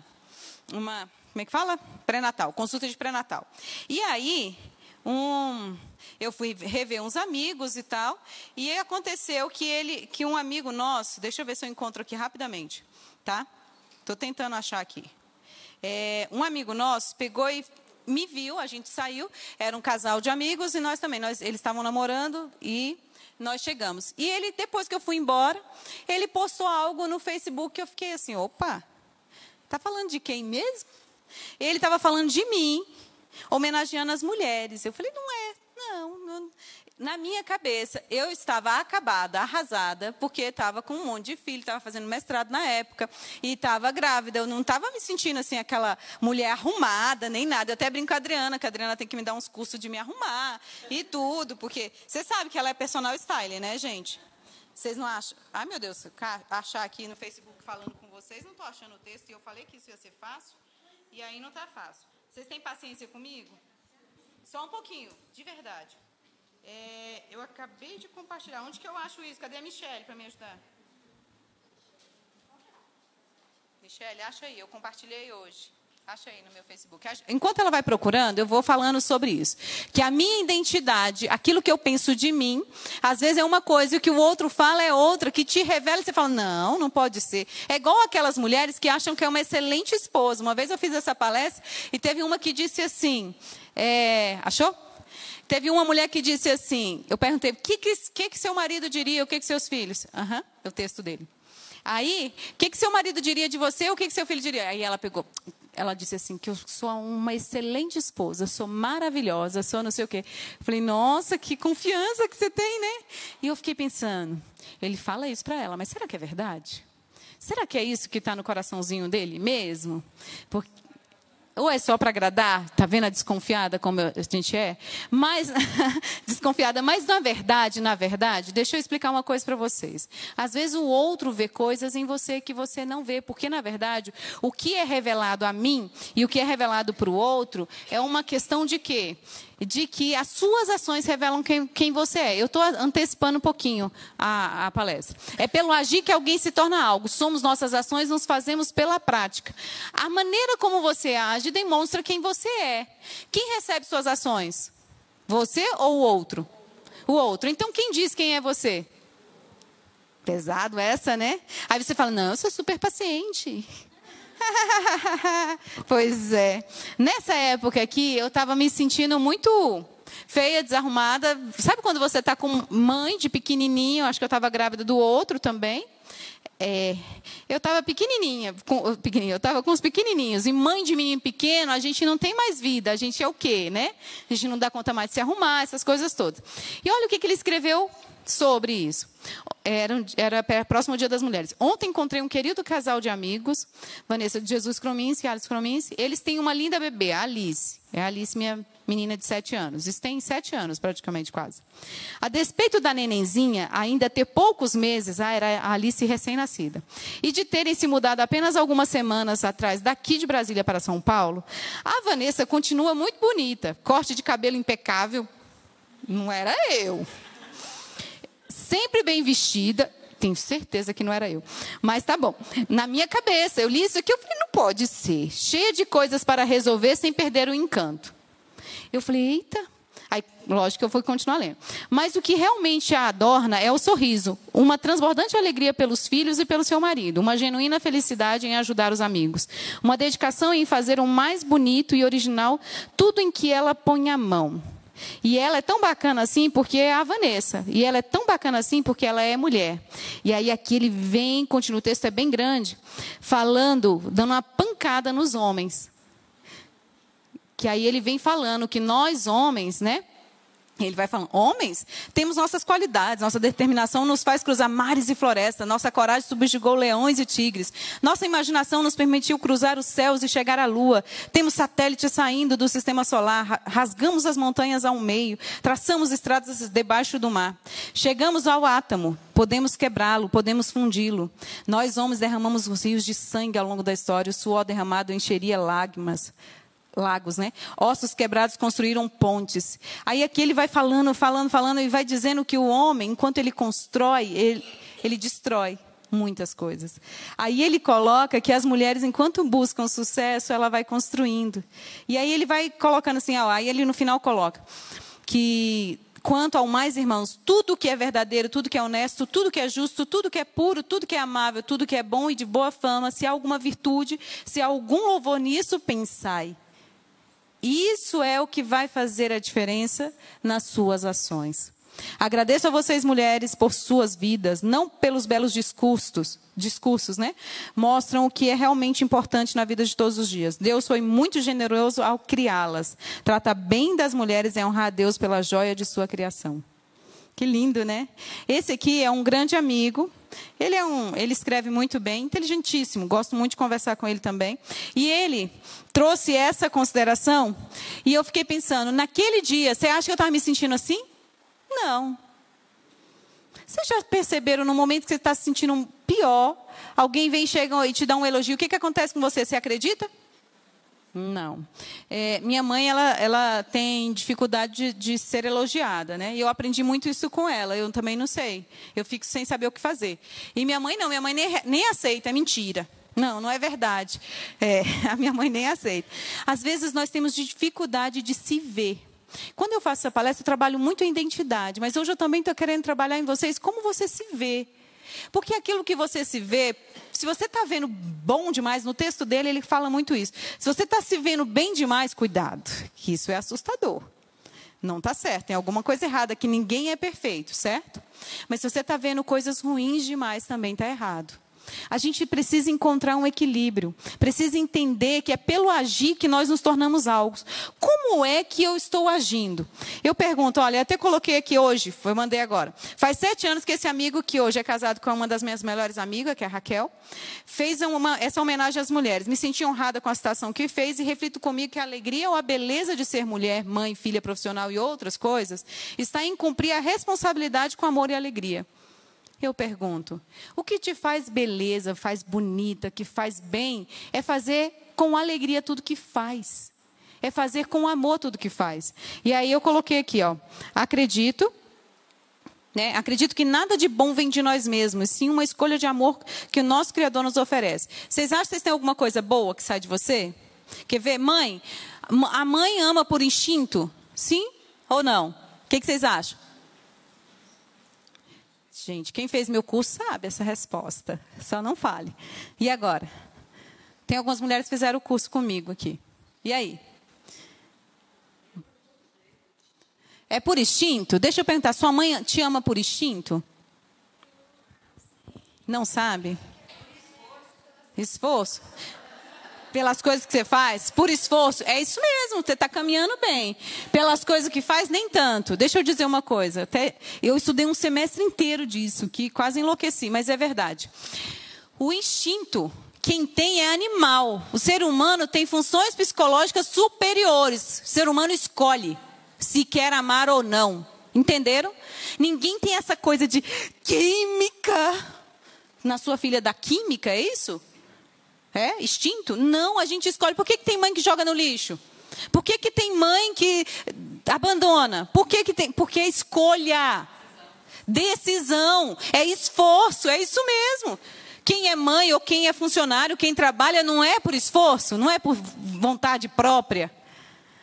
Speaker 1: uma como é que fala? Pré-natal, consulta de pré-natal. E aí, um, eu fui rever uns amigos e tal, e aconteceu que ele, que um amigo nosso, deixa eu ver se eu encontro aqui rapidamente, tá? Estou tentando achar aqui. É, um amigo nosso pegou e me viu, a gente saiu, era um casal de amigos e nós também, nós, eles estavam namorando e nós chegamos. E ele, depois que eu fui embora, ele postou algo no Facebook que eu fiquei assim, opa, tá falando de quem mesmo? Ele estava falando de mim, homenageando as mulheres. Eu falei, não é, não, não na minha cabeça, eu estava acabada, arrasada, porque estava com um monte de filho, estava fazendo mestrado na época, e estava grávida. Eu não estava me sentindo assim, aquela mulher arrumada, nem nada. Eu até brinco com a Adriana, que a Adriana tem que me dar uns cursos de me arrumar e tudo, porque você sabe que ela é personal style, né, gente? Vocês não acham? Ai, meu Deus, achar aqui no Facebook falando com vocês, não estou achando o texto, e eu falei que isso ia ser fácil, e aí não está fácil. Vocês têm paciência comigo? Só um pouquinho, de verdade. É, eu acabei de compartilhar. Onde que eu acho isso? Cadê a Michelle para me ajudar? Michelle, acha aí. Eu compartilhei hoje. Acha aí no meu Facebook. Enquanto ela vai procurando, eu vou falando sobre isso. Que a minha identidade, aquilo que eu penso de mim, às vezes é uma coisa e o que o outro fala é outra, que te revela e você fala, não, não pode ser. É igual aquelas mulheres que acham que é uma excelente esposa. Uma vez eu fiz essa palestra e teve uma que disse assim, é, achou? Teve uma mulher que disse assim, eu perguntei, o que, que, que, seu marido diria, o que, que seus filhos? Aham, uhum, é o texto dele. Aí, o que, que seu marido diria de você, o que, que seu filho diria? Aí ela pegou, ela disse assim que eu sou uma excelente esposa, sou maravilhosa, sou não sei o quê. Eu falei, nossa, que confiança que você tem, né? E eu fiquei pensando, ele fala isso para ela, mas será que é verdade? Será que é isso que está no coraçãozinho dele mesmo? Porque ou é só para agradar? Tá vendo a desconfiada como a gente é? Mas desconfiada, mas na verdade, na verdade, deixa eu explicar uma coisa para vocês. Às vezes o outro vê coisas em você que você não vê, porque na verdade, o que é revelado a mim e o que é revelado para o outro é uma questão de quê? De que as suas ações revelam quem, quem você é. Eu estou antecipando um pouquinho a, a, palestra. É pelo agir que alguém se torna algo. Somos nossas ações, nos fazemos pela prática. A maneira como você age demonstra quem você é. Quem recebe suas ações? Você ou o outro? O outro. Então, quem diz quem é você? Pesado essa, né? Aí você fala: não, eu sou super paciente. pois é. Nessa época aqui, eu estava me sentindo muito feia, desarrumada. Sabe quando você está com mãe de pequenininho? Acho que eu estava grávida do outro também. É, eu estava pequenininha, com, pequenininha, eu estava com os pequenininhos. E mãe de menino pequeno, a gente não tem mais vida. A gente é o quê, né? A gente não dá conta mais de se arrumar, essas coisas todas. E olha o que, que ele escreveu sobre isso. Era, era próximo ao Dia das Mulheres. Ontem encontrei um querido casal de amigos, Vanessa de Jesus Cromince e Alice Cromince. Eles têm uma linda bebê, a Alice. É a Alice, minha menina de sete anos. Isso tem sete anos, praticamente, quase. A despeito da nenenzinha ainda ter poucos meses, ah, era a Alice recém-nascida, e de terem se mudado apenas algumas semanas atrás daqui de Brasília para São Paulo, a Vanessa continua muito bonita. Corte de cabelo impecável. Não era eu sempre bem vestida. Tenho certeza que não era eu. Mas tá bom. Na minha cabeça, eu li isso aqui, eu falei, não pode ser. Cheia de coisas para resolver sem perder o encanto. Eu falei, eita. Aí, lógico que eu fui continuar lendo. Mas o que realmente a adorna é o sorriso, uma transbordante alegria pelos filhos e pelo seu marido, uma genuína felicidade em ajudar os amigos, uma dedicação em fazer o mais bonito e original tudo em que ela põe a mão. E ela é tão bacana assim porque é a Vanessa. E ela é tão bacana assim porque ela é mulher. E aí aqui ele vem, continua, o texto é bem grande, falando, dando uma pancada nos homens. Que aí ele vem falando que nós homens, né? Ele vai falando, homens, temos nossas qualidades, nossa determinação nos faz cruzar mares e florestas, nossa coragem subjugou leões e tigres, nossa imaginação nos permitiu cruzar os céus e chegar à lua, temos satélites saindo do sistema solar, rasgamos as montanhas ao meio, traçamos estradas debaixo do mar, chegamos ao átomo, podemos quebrá-lo, podemos fundi-lo. Nós, homens, derramamos os rios de sangue ao longo da história, o suor derramado encheria lágrimas lagos, né? Ossos quebrados construíram pontes. Aí aqui ele vai falando, falando, falando e vai dizendo que o homem, enquanto ele constrói, ele, ele destrói muitas coisas. Aí ele coloca que as mulheres, enquanto buscam sucesso, ela vai construindo. E aí ele vai colocando assim, ó, aí ele no final coloca que quanto ao mais irmãos, tudo que é verdadeiro, tudo que é honesto, tudo que é justo, tudo que é puro, tudo que é amável, tudo que é bom e de boa fama, se há alguma virtude, se há algum louvor nisso, pensai. Isso é o que vai fazer a diferença nas suas ações. Agradeço a vocês, mulheres, por suas vidas, não pelos belos discursos, discursos, né? Mostram o que é realmente importante na vida de todos os dias. Deus foi muito generoso ao criá-las. Trata bem das mulheres e honrar a Deus pela joia de sua criação. Que lindo, né? Esse aqui é um grande amigo. Ele é um, ele escreve muito bem, inteligentíssimo. Gosto muito de conversar com ele também. E ele trouxe essa consideração. E eu fiquei pensando, naquele dia, você acha que eu estava me sentindo assim? Não. Vocês já perceberam no momento que você está se sentindo pior, alguém vem, chega e te dá um elogio, o que, que acontece com você? Você acredita? Não. É, minha mãe, ela, ela tem dificuldade de, de, ser elogiada, né? E eu aprendi muito isso com ela. Eu também não sei. Eu fico sem saber o que fazer. E minha mãe não. Minha mãe nem, nem aceita, é mentira. Não, não é verdade. É, a minha mãe nem aceita. Às vezes nós temos dificuldade de se ver. Quando eu faço essa palestra, eu trabalho muito em identidade, mas hoje eu também estou querendo trabalhar em vocês como você se vê. Porque aquilo que você se vê, se você está vendo bom demais, no texto dele ele fala muito isso. Se você está se vendo bem demais, cuidado, que isso é assustador. Não está certo, tem alguma coisa errada, que ninguém é perfeito, certo? Mas se você está vendo coisas ruins demais, também está errado. A gente precisa encontrar um equilíbrio, precisa entender que é pelo agir que nós nos tornamos algo. Como é que eu estou agindo? Eu pergunto, olha, até coloquei aqui hoje, eu mandei agora. Faz sete anos que esse amigo, que hoje é casado com uma das minhas melhores amigas, que é a Raquel, fez uma, essa homenagem às mulheres. Me senti honrada com a citação que fez e reflito comigo que a alegria ou a beleza de ser mulher, mãe, filha profissional e outras coisas está em cumprir a responsabilidade com amor e alegria. Eu pergunto: o que te faz beleza, faz bonita, que faz bem, é fazer com alegria tudo que faz. É fazer com amor tudo que faz. E aí eu coloquei aqui, ó. Acredito né? Acredito que nada de bom vem de nós mesmos, sim uma escolha de amor que o nosso Criador nos oferece. Vocês acham que vocês têm alguma coisa boa que sai de você? Quer ver? Mãe, a mãe ama por instinto? Sim ou não? O que, que vocês acham? Gente, quem fez meu curso sabe essa resposta. Só não fale. E agora? Tem algumas mulheres que fizeram o curso comigo aqui. E aí? É por instinto? Deixa eu perguntar, sua mãe te ama por instinto? Não sabe? Esforço pelas coisas que você faz, por esforço, é isso mesmo, você está caminhando bem. Pelas coisas que faz, nem tanto. Deixa eu dizer uma coisa, até eu estudei um semestre inteiro disso, que quase enlouqueci, mas é verdade. O instinto, quem tem é animal. O ser humano tem funções psicológicas superiores. O ser humano escolhe se quer amar ou não. Entenderam? Ninguém tem essa coisa de química. Na sua filha da química, é isso? É? Instinto? Não, a gente escolhe. Por que, que tem mãe que joga no lixo? Por que, que tem mãe que abandona? Por que, que tem? Porque é escolha. Decisão. É esforço. É isso mesmo. Quem é mãe ou quem é funcionário, quem trabalha, não é por esforço, não é por vontade própria.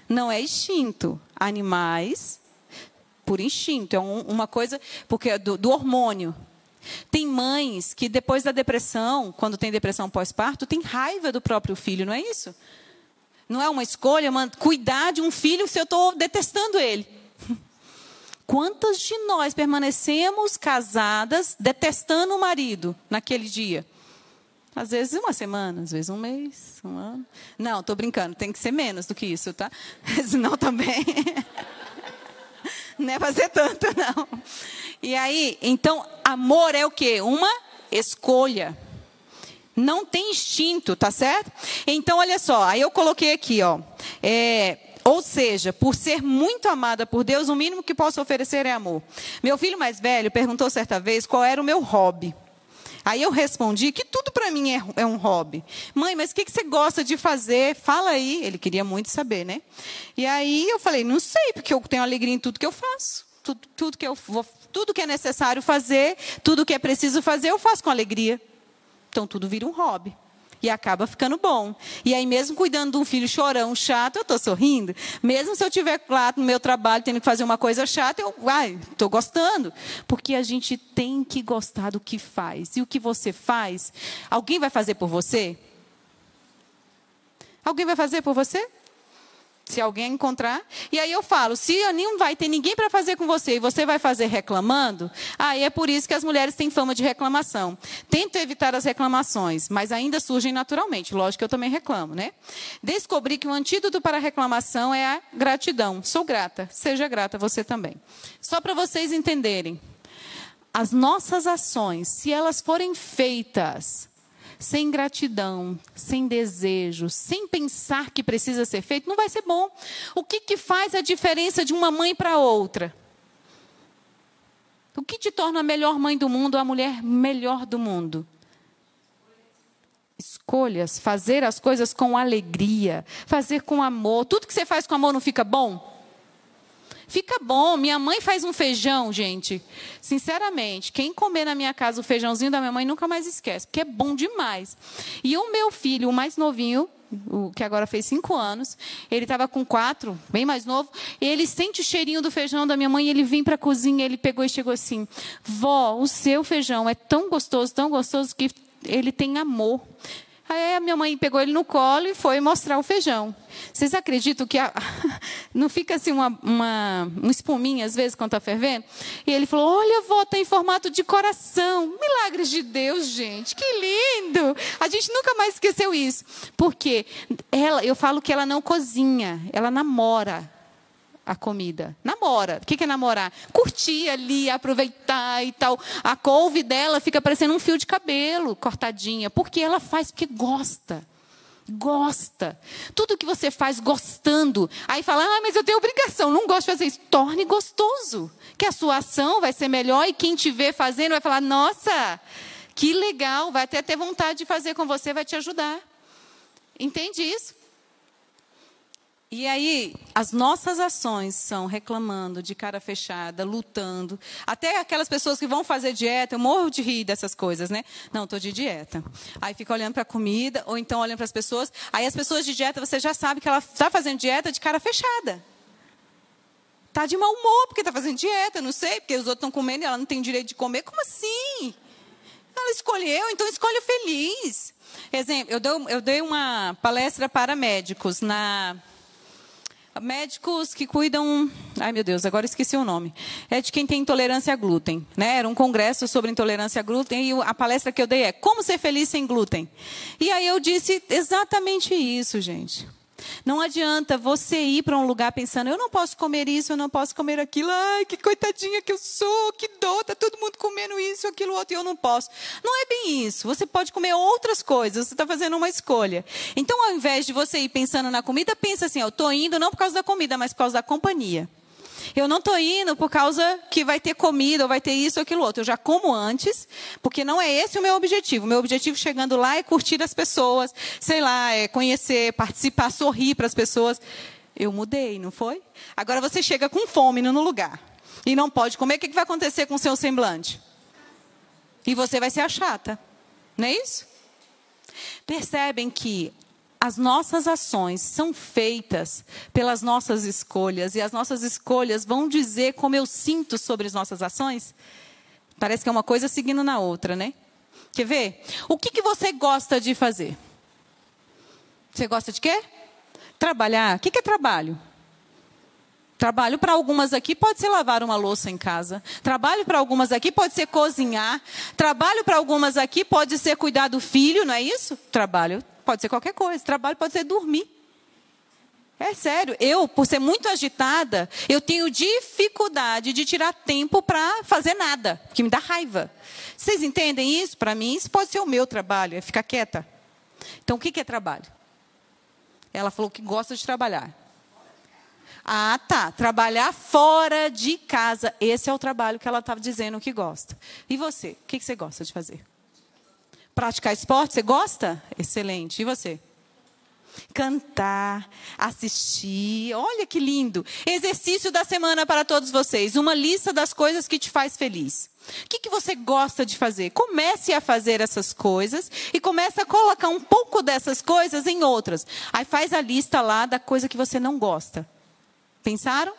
Speaker 1: Não é instinto. Animais, por instinto. É um, uma coisa, porque é do, do hormônio. Tem mães que depois da depressão, quando tem depressão pós-parto, tem raiva do próprio filho, não é isso? Não é uma escolha, uma, cuidar de um filho se eu estou detestando ele. Quantas de nós permanecemos casadas detestando o marido naquele dia? Às vezes uma semana, às vezes um mês, um ano. Não, estou brincando, tem que ser menos do que isso, tá? Senão também. não é fazer tanto, não. E aí, então, amor é o quê? Uma escolha. Não tem instinto, tá certo? Então, olha só, aí eu coloquei aqui, ó. É, ou seja, por ser muito amada por Deus, o mínimo que posso oferecer é amor. Meu filho mais velho perguntou certa vez qual era o meu hobby. Aí eu respondi que tudo para mim é, é, um hobby. Mãe, mas o que, que você gosta de fazer? Fala aí. Ele queria muito saber, né? E aí eu falei, não sei, porque eu tenho alegria em tudo que eu faço. Tudo, tudo que eu vou tudo que é necessário fazer, tudo que é preciso fazer, eu faço com alegria. Então tudo vira um hobby. E acaba ficando bom. E aí, mesmo cuidando de um filho chorão, chato, eu estou sorrindo. Mesmo se eu estiver lá no meu trabalho, tendo que fazer uma coisa chata, eu estou gostando. Porque a gente tem que gostar do que faz. E o que você faz, alguém vai fazer por você? Alguém vai fazer por você? Se alguém encontrar. E aí eu falo: se não vai ter ninguém para fazer com você e você vai fazer reclamando, aí é por isso que as mulheres têm fama de reclamação. Tento evitar as reclamações, mas ainda surgem naturalmente. Lógico que eu também reclamo, né? Descobri que o antídoto para a reclamação é a gratidão. Sou grata, seja grata você também. Só para vocês entenderem. As nossas ações, se elas forem feitas sem gratidão, sem desejo, sem pensar que precisa ser feito, não vai ser bom. O que, que faz a diferença de uma mãe para outra? O que te torna a melhor mãe do mundo, a mulher melhor do mundo? Escolhas, fazer as coisas com alegria, fazer com amor. Tudo que você faz com amor não fica bom? Fica bom. Minha mãe faz um feijão, gente. Sinceramente, quem comer na minha casa o feijãozinho da minha mãe nunca mais esquece, porque é bom demais. E o meu filho, o mais novinho, o que agora fez cinco anos, ele estava com quatro, bem mais novo, e ele sente o cheirinho do feijão da minha mãe, ele vem para a cozinha, ele pegou e chegou assim: Vó, o seu feijão é tão gostoso, tão gostoso que ele tem amor. Aí a minha mãe pegou ele no colo e foi mostrar o feijão. Vocês acreditam que a... não fica assim uma, uma, uma espuminha às vezes quando está fervendo? E ele falou: Olha, vó, está em formato de coração. Milagres de Deus, gente. Que lindo! A gente nunca mais esqueceu isso. Porque ela, eu falo que ela não cozinha, ela namora a comida. Namora. O que é namorar? Curtir ali, aproveitar e tal. A couve dela fica parecendo um fio de cabelo cortadinha. Porque ela faz porque gosta. Gosta. Tudo que você faz gostando. Aí fala, ah, mas eu tenho obrigação, não gosto de fazer isso. Torne gostoso. Que a sua ação vai ser melhor e quem te vê fazendo vai falar, nossa, que legal. Vai até ter vontade de fazer com você, vai te ajudar. Entende isso? E aí, as nossas ações são reclamando, de cara fechada, lutando. Até aquelas pessoas que vão fazer dieta, eu morro de rir dessas coisas, né? Não, estou de dieta. Aí fica olhando para a comida, ou então olhando para as pessoas. Aí as pessoas de dieta, você já sabe que ela está fazendo dieta de cara fechada. Está de mau humor porque está fazendo dieta, não sei, porque os outros estão comendo e ela não tem direito de comer. Como assim? Ela escolheu, então escolha feliz. Exemplo, eu dei uma palestra para médicos na médicos que cuidam. Ai, meu Deus, agora esqueci o nome. É de quem tem intolerância a glúten. Né? Era um congresso sobre intolerância a glúten e a palestra que eu dei é Como ser feliz sem glúten. E aí eu disse exatamente isso, gente. Não adianta você ir para um lugar pensando, eu não posso comer isso, eu não posso comer aquilo. Ai, que coitadinha que eu sou, que dó, está todo mundo comendo isso, aquilo, outro, e eu não posso. Não é bem isso. Você pode comer outras coisas, você está fazendo uma escolha. Então, ao invés de você ir pensando na comida, pensa assim, eu estou indo não por causa da comida, mas por causa da companhia. Eu não estou indo por causa que vai ter comida ou vai ter isso ou aquilo outro. Eu já como antes, porque não é esse o meu objetivo. O meu objetivo chegando lá é curtir as pessoas, sei lá, é conhecer, participar, sorrir para as pessoas. Eu mudei, não foi? Agora você chega com fome no lugar e não pode comer, o que vai acontecer com o seu semblante? E você vai ser a chata. Não é isso? Percebem que as nossas ações são feitas pelas nossas escolhas e as nossas escolhas vão dizer como eu sinto sobre as nossas ações? Parece que é uma coisa seguindo na outra, né? Quer ver? O que, que você gosta de fazer? Você gosta de quê? Trabalhar. O que, que é trabalho? Trabalho para algumas aqui pode ser lavar uma louça em casa. Trabalho para algumas aqui pode ser cozinhar. Trabalho para algumas aqui pode ser cuidar do filho, não é isso? Trabalho pode ser qualquer coisa. Trabalho pode ser dormir. É sério, eu, por ser muito agitada, eu tenho dificuldade de tirar tempo para fazer nada, que me dá raiva. Vocês entendem isso? Para mim, isso pode ser o meu trabalho, é ficar quieta. Então, o que é trabalho? Ela falou que gosta de trabalhar. Ah, tá. Trabalhar fora de casa. Esse é o trabalho que ela estava dizendo que gosta. E você? O que você gosta de fazer? Praticar esporte, você gosta? Excelente. E você? Cantar, assistir. Olha que lindo. Exercício da semana para todos vocês. Uma lista das coisas que te faz feliz. O que, que você gosta de fazer? Comece a fazer essas coisas e comece a colocar um pouco dessas coisas em outras. Aí faz a lista lá da coisa que você não gosta. Pensaram?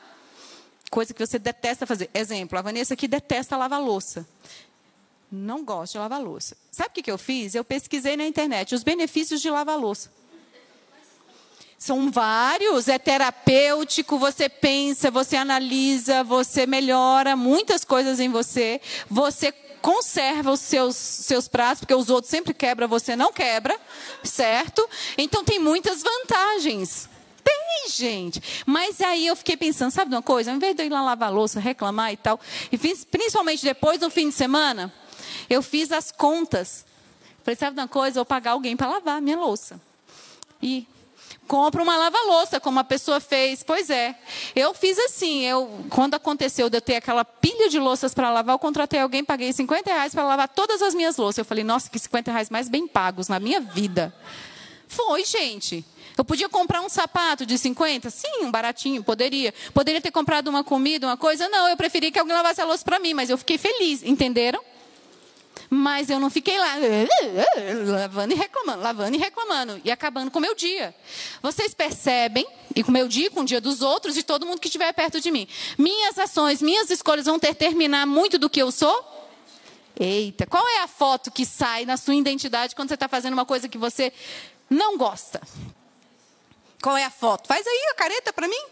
Speaker 1: Coisa que você detesta fazer. Exemplo, a Vanessa aqui detesta lavar louça não gosto de lavar louça. Sabe o que, que eu fiz? Eu pesquisei na internet os benefícios de lavar louça. São vários, é terapêutico, você pensa, você analisa, você melhora muitas coisas em você, você conserva os seus, seus pratos, porque os outros sempre quebram, você não quebra, certo? Então tem muitas vantagens. Tem, gente. Mas aí eu fiquei pensando, sabe de uma coisa? Ao invés de eu ir lá lavar louça, reclamar e tal, e principalmente depois no fim de semana, eu fiz as contas. Falei, sabe uma coisa? Vou pagar alguém para lavar minha louça. E compro uma lava-louça, como a pessoa fez. Pois é. Eu fiz assim. Eu, quando aconteceu de eu ter aquela pilha de louças para lavar, eu contratei alguém, paguei 50 reais para lavar todas as minhas louças. Eu falei, nossa, que 50 reais mais bem pagos na minha vida. Foi, gente. Eu podia comprar um sapato de 50? Sim, um baratinho, poderia. Poderia ter comprado uma comida, uma coisa? Não, eu preferi que alguém lavasse a louça para mim, mas eu fiquei feliz, entenderam? Mas eu não fiquei lá lavando e reclamando, lavando e reclamando e acabando com o meu dia. Vocês percebem, e com o meu dia, com o dia dos outros, de todo mundo que estiver perto de mim. Minhas ações, minhas escolhas vão determinar muito do que eu sou? Eita, qual é a foto que sai na sua identidade quando você está fazendo uma coisa que você não gosta? Qual é a foto? Faz aí a careta para mim.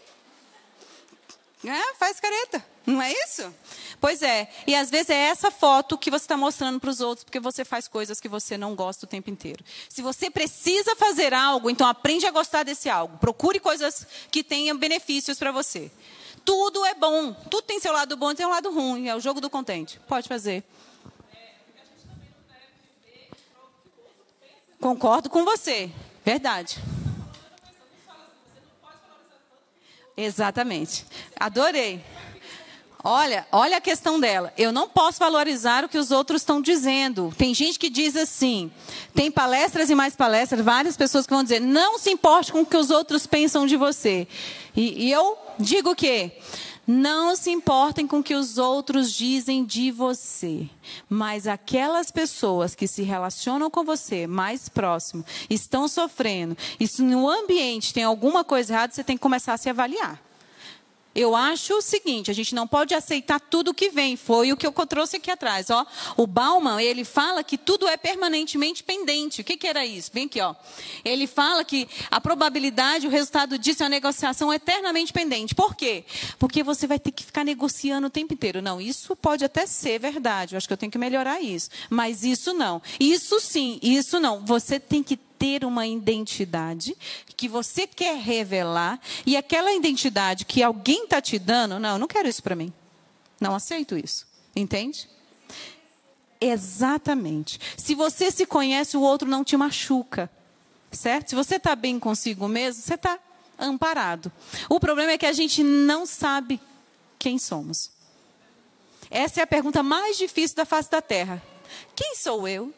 Speaker 1: É, faz careta, não é isso? Pois é, e às vezes é essa foto que você está mostrando para os outros, porque você faz coisas que você não gosta o tempo inteiro. Se você precisa fazer algo, então aprende a gostar desse algo. Procure coisas que tenham benefícios para você. Tudo é bom, tudo tem seu lado bom e tem um lado ruim, é o jogo do contente. Pode fazer. Concordo com você, verdade. Exatamente. Adorei. Olha, olha a questão dela. Eu não posso valorizar o que os outros estão dizendo. Tem gente que diz assim, tem palestras e mais palestras, várias pessoas que vão dizer, não se importe com o que os outros pensam de você. E, e eu digo que não se importem com o que os outros dizem de você, mas aquelas pessoas que se relacionam com você mais próximo, estão sofrendo, e se no ambiente tem alguma coisa errada, você tem que começar a se avaliar. Eu acho o seguinte, a gente não pode aceitar tudo que vem. Foi o que eu trouxe aqui atrás, ó. O Bauman, ele fala que tudo é permanentemente pendente. O que, que era isso? Bem aqui, ó. Ele fala que a probabilidade, o resultado disso é uma negociação eternamente pendente. Por quê? Porque você vai ter que ficar negociando o tempo inteiro. Não, isso pode até ser verdade. Eu acho que eu tenho que melhorar isso. Mas isso não. Isso sim, isso não. Você tem que ter uma identidade que você quer revelar e aquela identidade que alguém está te dando, não, eu não quero isso para mim. Não aceito isso. Entende? Exatamente. Se você se conhece, o outro não te machuca. Certo? Se você está bem consigo mesmo, você está amparado. O problema é que a gente não sabe quem somos. Essa é a pergunta mais difícil da face da terra. Quem sou eu?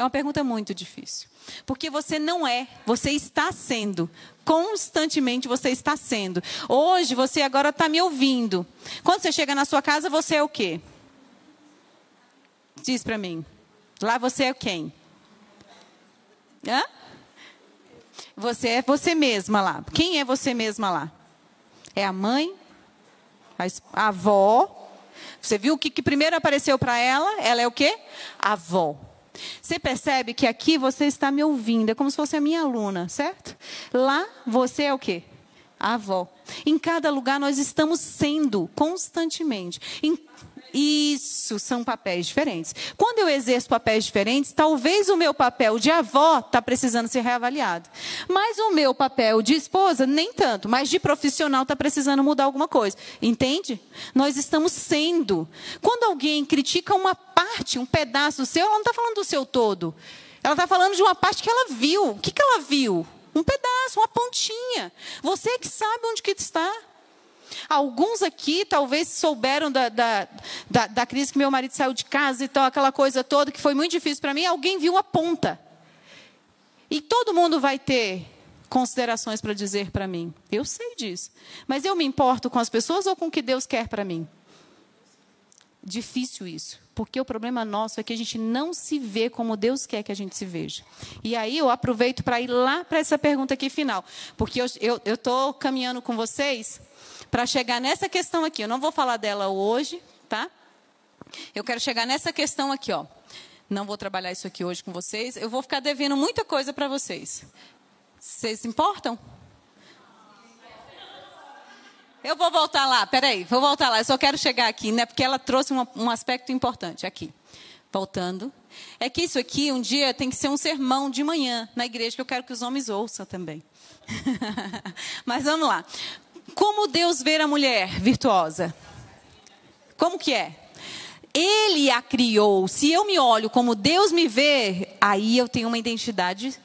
Speaker 1: É uma pergunta muito difícil. Porque você não é, você está sendo. Constantemente você está sendo. Hoje você agora está me ouvindo. Quando você chega na sua casa, você é o quê? Diz para mim. Lá você é quem? Hã? Você é você mesma lá. Quem é você mesma lá? É a mãe? A avó? Você viu o que, que primeiro apareceu para ela? Ela é o quê? A avó. Você percebe que aqui você está me ouvindo, é como se fosse a minha aluna, certo? Lá você é o quê? A avó. Em cada lugar nós estamos sendo constantemente. Em isso são papéis diferentes. Quando eu exerço papéis diferentes, talvez o meu papel de avó está precisando ser reavaliado. Mas o meu papel de esposa, nem tanto. Mas de profissional está precisando mudar alguma coisa. Entende? Nós estamos sendo. Quando alguém critica uma parte, um pedaço seu, ela não está falando do seu todo. Ela está falando de uma parte que ela viu. O que, que ela viu? Um pedaço, uma pontinha. Você que sabe onde que está. Alguns aqui talvez souberam da, da, da, da crise que meu marido saiu de casa e tal, aquela coisa toda que foi muito difícil para mim. Alguém viu a ponta. E todo mundo vai ter considerações para dizer para mim. Eu sei disso. Mas eu me importo com as pessoas ou com o que Deus quer para mim? Difícil isso. Porque o problema nosso é que a gente não se vê como Deus quer que a gente se veja. E aí eu aproveito para ir lá para essa pergunta aqui final. Porque eu estou caminhando com vocês para chegar nessa questão aqui. Eu não vou falar dela hoje, tá? Eu quero chegar nessa questão aqui, ó. Não vou trabalhar isso aqui hoje com vocês. Eu vou ficar devendo muita coisa para vocês. Vocês se importam? Eu vou voltar lá, peraí, vou voltar lá. Eu só quero chegar aqui, né? Porque ela trouxe um, um aspecto importante aqui. Voltando. É que isso aqui um dia tem que ser um sermão de manhã na igreja, que eu quero que os homens ouçam também. Mas vamos lá. Como Deus vê a mulher virtuosa? Como que é? Ele a criou. Se eu me olho como Deus me vê, aí eu tenho uma identidade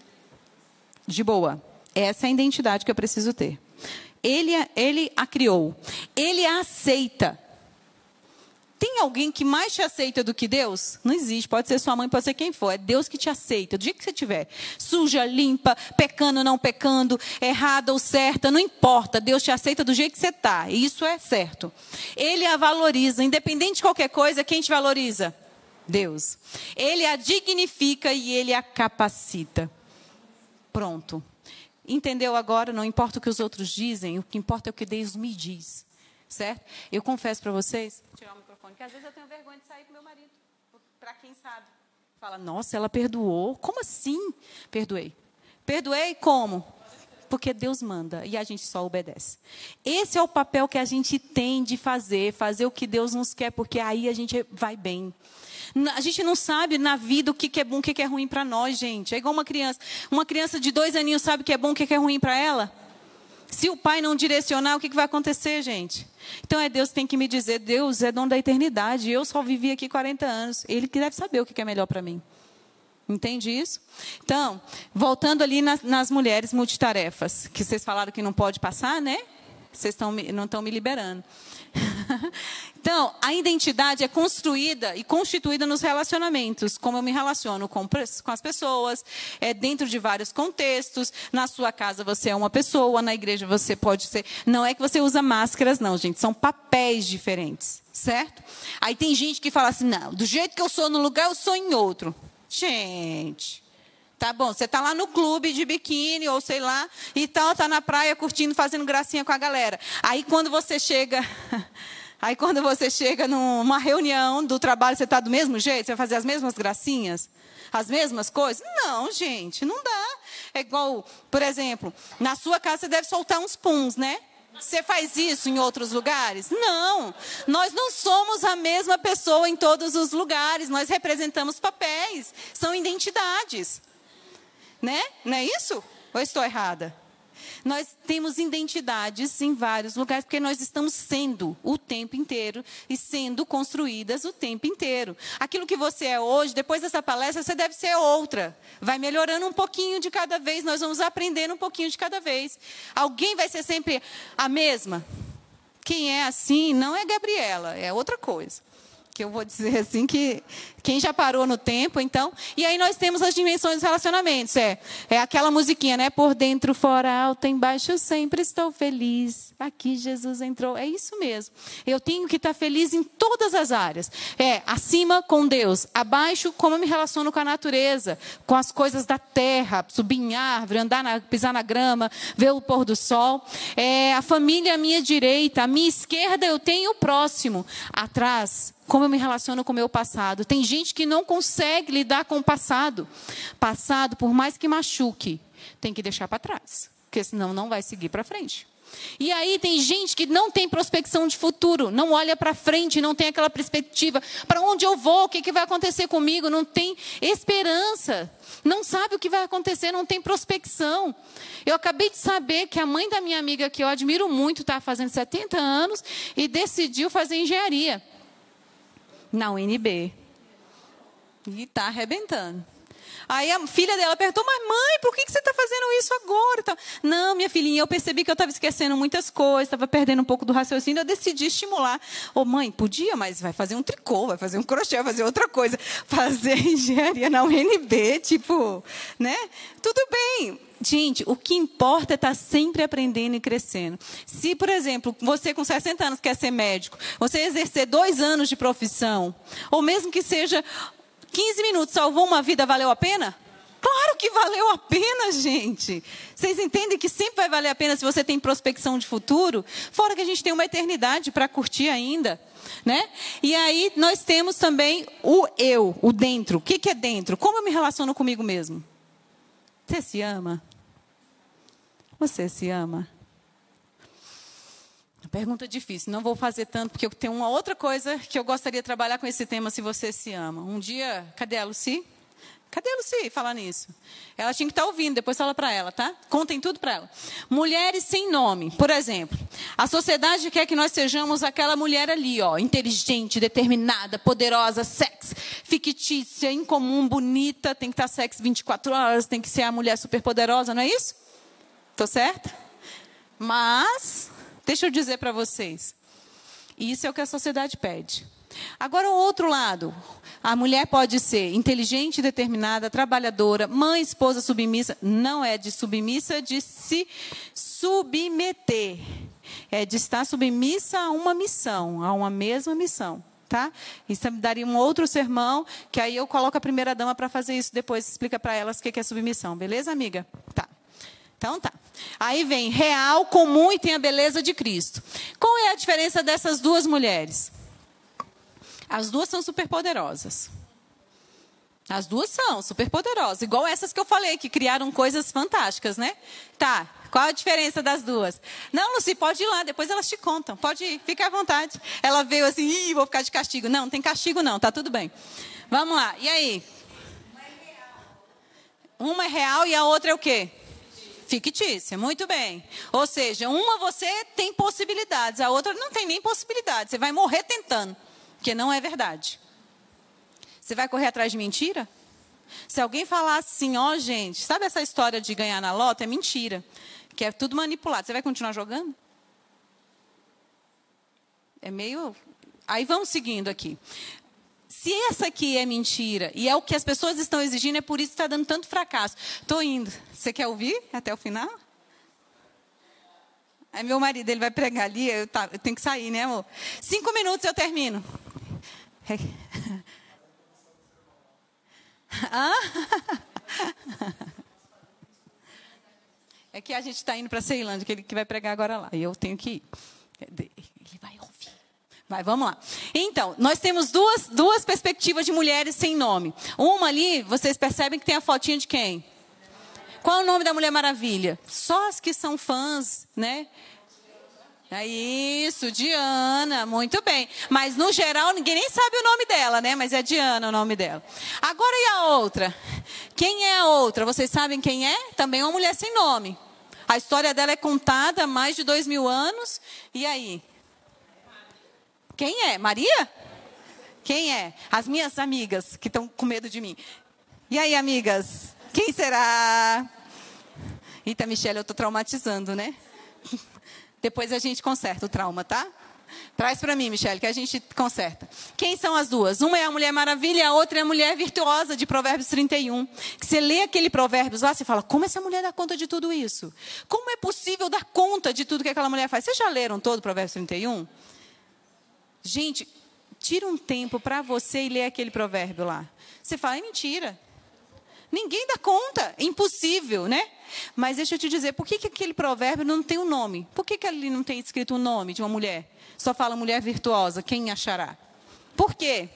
Speaker 1: de boa. Essa é a identidade que eu preciso ter. Ele, ele a criou. Ele a aceita. Tem alguém que mais te aceita do que Deus? Não existe. Pode ser sua mãe, pode ser quem for. É Deus que te aceita. Do jeito que você estiver. Suja, limpa, pecando, não pecando, errada ou certa, não importa. Deus te aceita do jeito que você está. Isso é certo. Ele a valoriza. Independente de qualquer coisa, quem te valoriza? Deus. Ele a dignifica e ele a capacita. Pronto. Entendeu agora? Não importa o que os outros dizem, o que importa é o que Deus me diz. Certo? Eu confesso para vocês, o microfone, que às vezes eu tenho vergonha de sair com meu marido. Para quem sabe. Fala, nossa, ela perdoou. Como assim? Perdoei. Perdoei como? Porque Deus manda e a gente só obedece. Esse é o papel que a gente tem de fazer, fazer o que Deus nos quer, porque aí a gente vai bem. A gente não sabe na vida o que é bom, o que é ruim para nós, gente. É igual uma criança. Uma criança de dois aninhos sabe o que é bom, o que é ruim para ela? Se o pai não direcionar, o que vai acontecer, gente? Então é Deus que tem que me dizer: Deus é dono da eternidade. Eu só vivi aqui 40 anos. Ele que deve saber o que é melhor para mim. Entende isso? Então, voltando ali nas, nas mulheres multitarefas, que vocês falaram que não pode passar, né? Vocês tão, não estão me liberando. então, a identidade é construída e constituída nos relacionamentos. Como eu me relaciono com, com as pessoas, é dentro de vários contextos. Na sua casa você é uma pessoa, na igreja você pode ser. Não é que você usa máscaras, não, gente. São papéis diferentes, certo? Aí tem gente que fala assim: não, do jeito que eu sou num lugar, eu sou em outro. Gente. Tá bom, você tá lá no clube de biquíni ou sei lá e tal, tá na praia curtindo, fazendo gracinha com a galera. Aí quando você chega, aí quando você chega numa reunião do trabalho, você tá do mesmo jeito, você vai fazer as mesmas gracinhas, as mesmas coisas? Não, gente, não dá. É igual, por exemplo, na sua casa você deve soltar uns puns, né? Você faz isso em outros lugares? Não. Nós não somos a mesma pessoa em todos os lugares. Nós representamos papéis, são identidades. Né? Não é isso? Ou estou errada? Nós temos identidades em vários lugares, porque nós estamos sendo o tempo inteiro e sendo construídas o tempo inteiro. Aquilo que você é hoje, depois dessa palestra, você deve ser outra. Vai melhorando um pouquinho de cada vez, nós vamos aprendendo um pouquinho de cada vez. Alguém vai ser sempre a mesma? Quem é assim não é Gabriela, é outra coisa que eu vou dizer assim que quem já parou no tempo, então. E aí nós temos as dimensões dos relacionamentos. É, é aquela musiquinha, né? Por dentro, fora, alto, embaixo, sempre estou feliz. Aqui Jesus entrou. É isso mesmo. Eu tenho que estar feliz em todas as áreas. É acima com Deus, abaixo como eu me relaciono com a natureza, com as coisas da terra, subir em árvore, andar na, pisar na grama, ver o pôr do sol. É a família à minha direita, à minha esquerda eu tenho o próximo. Atrás como eu me relaciono com o meu passado. Tem gente que não consegue lidar com o passado. Passado, por mais que machuque, tem que deixar para trás, porque senão não vai seguir para frente. E aí tem gente que não tem prospecção de futuro, não olha para frente, não tem aquela perspectiva. Para onde eu vou? O que, que vai acontecer comigo? Não tem esperança. Não sabe o que vai acontecer, não tem prospecção. Eu acabei de saber que a mãe da minha amiga, que eu admiro muito, está fazendo 70 anos e decidiu fazer engenharia na UNB. E está arrebentando. Aí a filha dela perguntou, mas mãe, por que você está fazendo isso agora? Então, Não, minha filhinha, eu percebi que eu estava esquecendo muitas coisas, estava perdendo um pouco do raciocínio, eu decidi estimular. Ô oh, mãe, podia, mas vai fazer um tricô, vai fazer um crochê, vai fazer outra coisa. Fazer engenharia na UNB, tipo, né? Tudo bem, Gente, o que importa é estar tá sempre aprendendo e crescendo. Se, por exemplo, você com 60 anos quer ser médico, você exercer dois anos de profissão, ou mesmo que seja 15 minutos, salvou uma vida, valeu a pena? Claro que valeu a pena, gente. Vocês entendem que sempre vai valer a pena se você tem prospecção de futuro? Fora que a gente tem uma eternidade para curtir ainda. Né? E aí nós temos também o eu, o dentro. O que, que é dentro? Como eu me relaciono comigo mesmo? Você se ama? Você se ama? Pergunta difícil, não vou fazer tanto, porque eu tenho uma outra coisa que eu gostaria de trabalhar com esse tema, se você se ama. Um dia, cadê a Lucy? Cadê a Lucy falar nisso? Ela tinha que estar ouvindo, depois fala para ela, tá? Contem tudo para ela. Mulheres sem nome, por exemplo. A sociedade quer que nós sejamos aquela mulher ali, ó, inteligente, determinada, poderosa, sexy, fictícia, incomum, bonita, tem que estar sexy 24 horas, tem que ser a mulher super poderosa, não é isso? Tô certa? Mas, deixa eu dizer para vocês. Isso é o que a sociedade pede. Agora, o outro lado. A mulher pode ser inteligente, determinada, trabalhadora, mãe, esposa submissa. Não é de submissa de se submeter. É de estar submissa a uma missão, a uma mesma missão. Tá? Isso daria um outro sermão, que aí eu coloco a primeira dama para fazer isso depois, explica para elas o que é submissão. Beleza, amiga? Tá. Então tá. Aí vem real, comum e tem a beleza de Cristo. Qual é a diferença dessas duas mulheres? As duas são superpoderosas. As duas são superpoderosas, igual essas que eu falei, que criaram coisas fantásticas, né? Tá, qual a diferença das duas? Não, Luci, pode ir lá, depois elas te contam. Pode ir, fica à vontade. Ela veio assim, ih, vou ficar de castigo. Não, não tem castigo não, tá tudo bem. Vamos lá, e aí? Uma é real e a outra é o quê? Fictícia, muito bem. Ou seja, uma você tem possibilidades, a outra não tem nem possibilidades. Você vai morrer tentando porque não é verdade. Você vai correr atrás de mentira? Se alguém falar assim, ó, oh, gente, sabe essa história de ganhar na lota? É mentira. Que é tudo manipulado. Você vai continuar jogando? É meio. Aí vamos seguindo aqui. Se essa aqui é mentira e é o que as pessoas estão exigindo, é por isso que está dando tanto fracasso. Estou indo. Você quer ouvir até o final? Aí meu marido, ele vai pregar ali, eu, tá, eu tenho que sair, né, amor? Cinco minutos eu termino. É que a gente está indo para Ceilândia, que ele que vai pregar agora lá. E eu tenho que ir. Ele vai ouvir. Vai, vamos lá. Então, nós temos duas, duas perspectivas de mulheres sem nome. Uma ali, vocês percebem que tem a fotinha de quem? Qual é o nome da Mulher Maravilha? Só as que são fãs, né? É isso, Diana, muito bem. Mas no geral ninguém nem sabe o nome dela, né? Mas é Diana o nome dela. Agora e a outra? Quem é a outra? Vocês sabem quem é? Também uma mulher sem nome. A história dela é contada há mais de dois mil anos. E aí? Quem é? Maria? Quem é? As minhas amigas que estão com medo de mim. E aí, amigas? Quem será? Eita, Michelle, eu estou traumatizando, né? Depois a gente conserta o trauma, tá? Traz para mim, Michelle, que a gente conserta. Quem são as duas? Uma é a Mulher Maravilha, a outra é a Mulher Virtuosa, de Provérbios 31. Que você lê aquele Provérbios lá, você fala, como essa mulher dá conta de tudo isso? Como é possível dar conta de tudo que aquela mulher faz? Vocês já leram todo o Provérbios 31? Gente, tira um tempo para você e ler aquele provérbio lá. Você fala, é mentira. Ninguém dá conta, é impossível, né? Mas deixa eu te dizer, por que, que aquele provérbio não tem um nome? Por que, que ali não tem escrito o um nome de uma mulher? Só fala mulher virtuosa, quem achará? Por quê?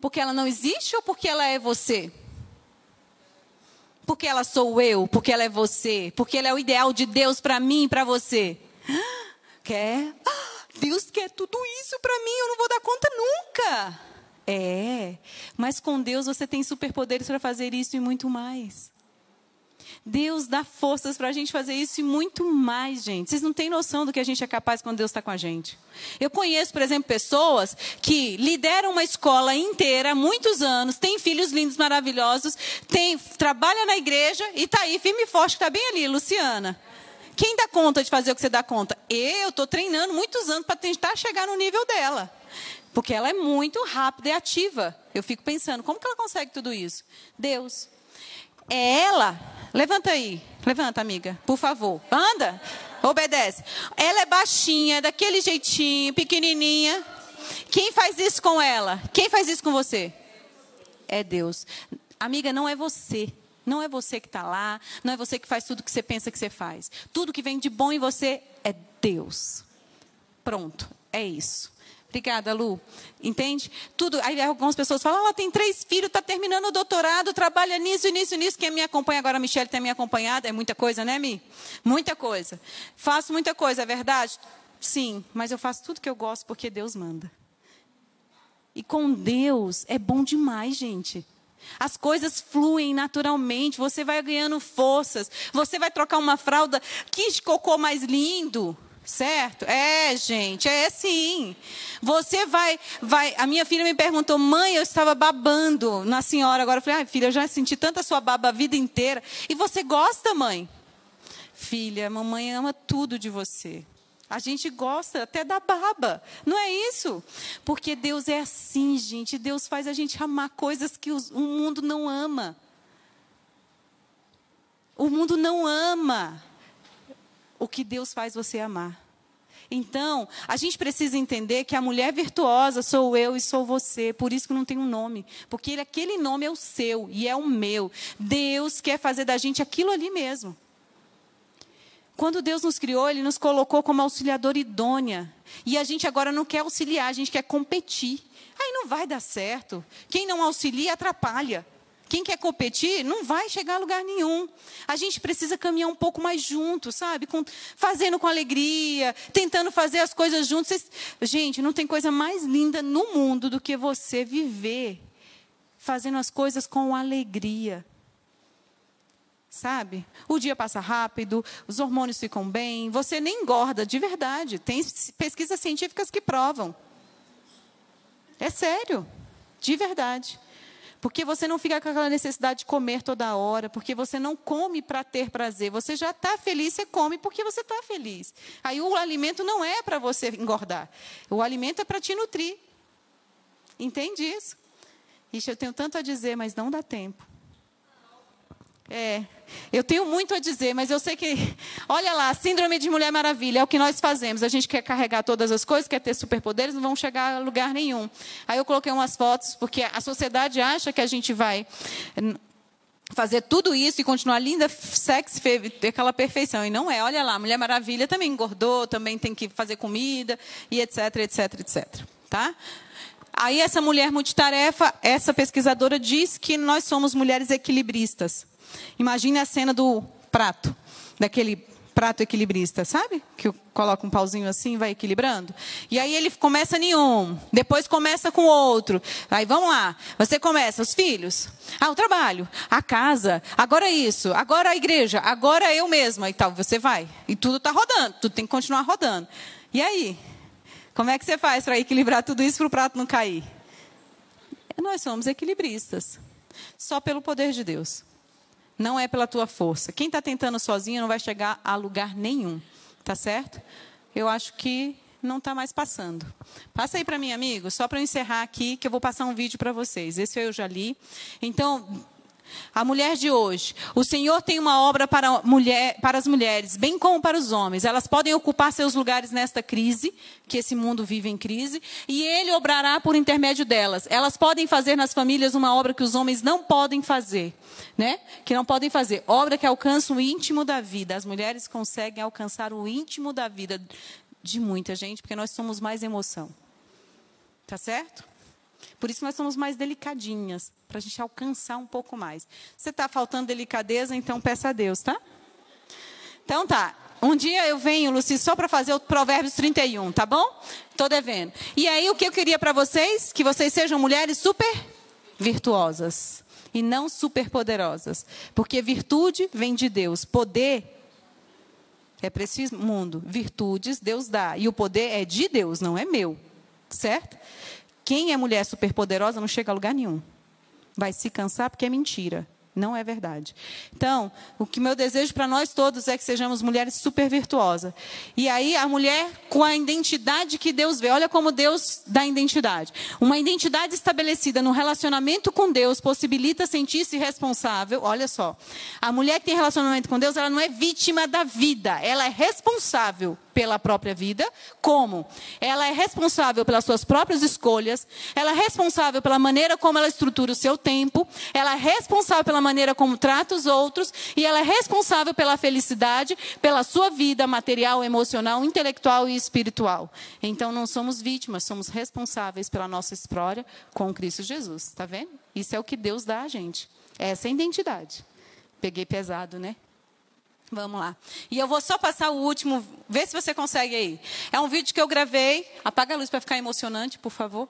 Speaker 1: Porque ela não existe ou porque ela é você? Porque ela sou eu, porque ela é você, porque ela é o ideal de Deus para mim e para você. Quer? Deus quer tudo isso para mim, eu não vou dar conta nunca. É, mas com Deus você tem superpoderes para fazer isso e muito mais. Deus dá forças para a gente fazer isso e muito mais, gente. Vocês não têm noção do que a gente é capaz quando Deus está com a gente. Eu conheço, por exemplo, pessoas que lideram uma escola inteira há muitos anos, têm filhos lindos, maravilhosos, tem, trabalha na igreja e está aí, firme e forte, está bem ali, Luciana. Quem dá conta de fazer o que você dá conta? Eu estou treinando muitos anos para tentar chegar no nível dela. Porque ela é muito rápida e ativa. Eu fico pensando, como que ela consegue tudo isso? Deus. É ela. Levanta aí. Levanta, amiga, por favor. Anda. Obedece. Ela é baixinha, daquele jeitinho, pequenininha. Quem faz isso com ela? Quem faz isso com você? É Deus. Amiga, não é você. Não é você que está lá, não é você que faz tudo que você pensa que você faz. Tudo que vem de bom em você é Deus. Pronto, é isso. Obrigada, Lu. Entende? Tudo. Aí algumas pessoas falam, ela tem três filhos, está terminando o doutorado, trabalha nisso, nisso, nisso. Quem me acompanha agora, a Michelle tem me acompanhado. É muita coisa, né, Mi? Muita coisa. Faço muita coisa, é verdade? Sim, mas eu faço tudo que eu gosto porque Deus manda. E com Deus é bom demais, gente. As coisas fluem naturalmente, você vai ganhando forças, você vai trocar uma fralda, que cocô mais lindo. Certo? É, gente, é sim. Você vai, vai. A minha filha me perguntou, mãe, eu estava babando na senhora. Agora eu falei, ah, filha, eu já senti tanta sua baba a vida inteira. E você gosta, mãe? Filha, mamãe ama tudo de você. A gente gosta até da baba. Não é isso? Porque Deus é assim, gente. Deus faz a gente amar coisas que o mundo não ama. O mundo não ama o que Deus faz você amar. Então, a gente precisa entender que a mulher virtuosa sou eu e sou você, por isso que não tem um nome, porque aquele nome é o seu e é o meu. Deus quer fazer da gente aquilo ali mesmo. Quando Deus nos criou, Ele nos colocou como auxiliadora idônea. E a gente agora não quer auxiliar, a gente quer competir. Aí não vai dar certo. Quem não auxilia, atrapalha. Quem quer competir não vai chegar a lugar nenhum. A gente precisa caminhar um pouco mais junto, sabe? Com, fazendo com alegria, tentando fazer as coisas juntos. Gente, não tem coisa mais linda no mundo do que você viver fazendo as coisas com alegria sabe? O dia passa rápido, os hormônios ficam bem, você nem engorda, de verdade. Tem pesquisas científicas que provam. É sério, de verdade. Porque você não fica com aquela necessidade de comer toda hora, porque você não come para ter prazer. Você já está feliz, você come porque você está feliz. Aí o alimento não é para você engordar. O alimento é para te nutrir. Entende isso? Ixi, eu tenho tanto a dizer, mas não dá tempo. É, eu tenho muito a dizer, mas eu sei que, olha lá, síndrome de Mulher Maravilha, é o que nós fazemos. A gente quer carregar todas as coisas, quer ter superpoderes, não vão chegar a lugar nenhum. Aí eu coloquei umas fotos, porque a sociedade acha que a gente vai fazer tudo isso e continuar linda, sexy, ter aquela perfeição. E não é. Olha lá, Mulher Maravilha também engordou, também tem que fazer comida, e etc, etc, etc. Tá? Aí essa mulher multitarefa, essa pesquisadora diz que nós somos mulheres equilibristas. Imagine a cena do prato, daquele prato equilibrista, sabe? Que coloca um pauzinho assim vai equilibrando. E aí ele começa em um, depois começa com outro. Aí vamos lá. Você começa, os filhos, ah, o trabalho, a casa, agora isso, agora a igreja, agora eu mesma e tal. Você vai. E tudo está rodando, tudo tem que continuar rodando. E aí? Como é que você faz para equilibrar tudo isso para o prato não cair? Nós somos equilibristas. Só pelo poder de Deus. Não é pela tua força. Quem está tentando sozinho não vai chegar a lugar nenhum. Tá certo? Eu acho que não está mais passando. Passa aí para mim, amigo, só para eu encerrar aqui, que eu vou passar um vídeo para vocês. Esse eu já li. Então, a mulher de hoje. O Senhor tem uma obra para, mulher, para as mulheres, bem como para os homens. Elas podem ocupar seus lugares nesta crise, que esse mundo vive em crise, e Ele obrará por intermédio delas. Elas podem fazer nas famílias uma obra que os homens não podem fazer, né? Que não podem fazer. Obra que alcança o íntimo da vida. As mulheres conseguem alcançar o íntimo da vida de muita gente, porque nós somos mais emoção. Tá certo? Por isso nós somos mais delicadinhas, para a gente alcançar um pouco mais. Se está faltando delicadeza, então peça a Deus, tá? Então tá. Um dia eu venho, Luci, só para fazer o Provérbios 31, tá bom? Estou devendo. E aí o que eu queria para vocês? Que vocês sejam mulheres super virtuosas e não super poderosas. Porque virtude vem de Deus, poder é para esse mundo. Virtudes Deus dá. E o poder é de Deus, não é meu. Certo? Quem é mulher superpoderosa não chega a lugar nenhum. Vai se cansar porque é mentira. Não é verdade. Então, o que meu desejo para nós todos é que sejamos mulheres super virtuosas. E aí, a mulher com a identidade que Deus vê. Olha como Deus dá identidade. Uma identidade estabelecida no relacionamento com Deus possibilita sentir-se responsável. Olha só. A mulher que tem relacionamento com Deus, ela não é vítima da vida. Ela é responsável pela própria vida, como ela é responsável pelas suas próprias escolhas, ela é responsável pela maneira como ela estrutura o seu tempo, ela é responsável pela maneira como trata os outros e ela é responsável pela felicidade, pela sua vida material, emocional, intelectual e espiritual. Então não somos vítimas, somos responsáveis pela nossa história com Cristo Jesus, está vendo? Isso é o que Deus dá a gente. Essa é a identidade. Peguei pesado, né? Vamos lá. E eu vou só passar o último, vê se você consegue aí. É um vídeo que eu gravei. Apaga a luz para ficar emocionante, por favor.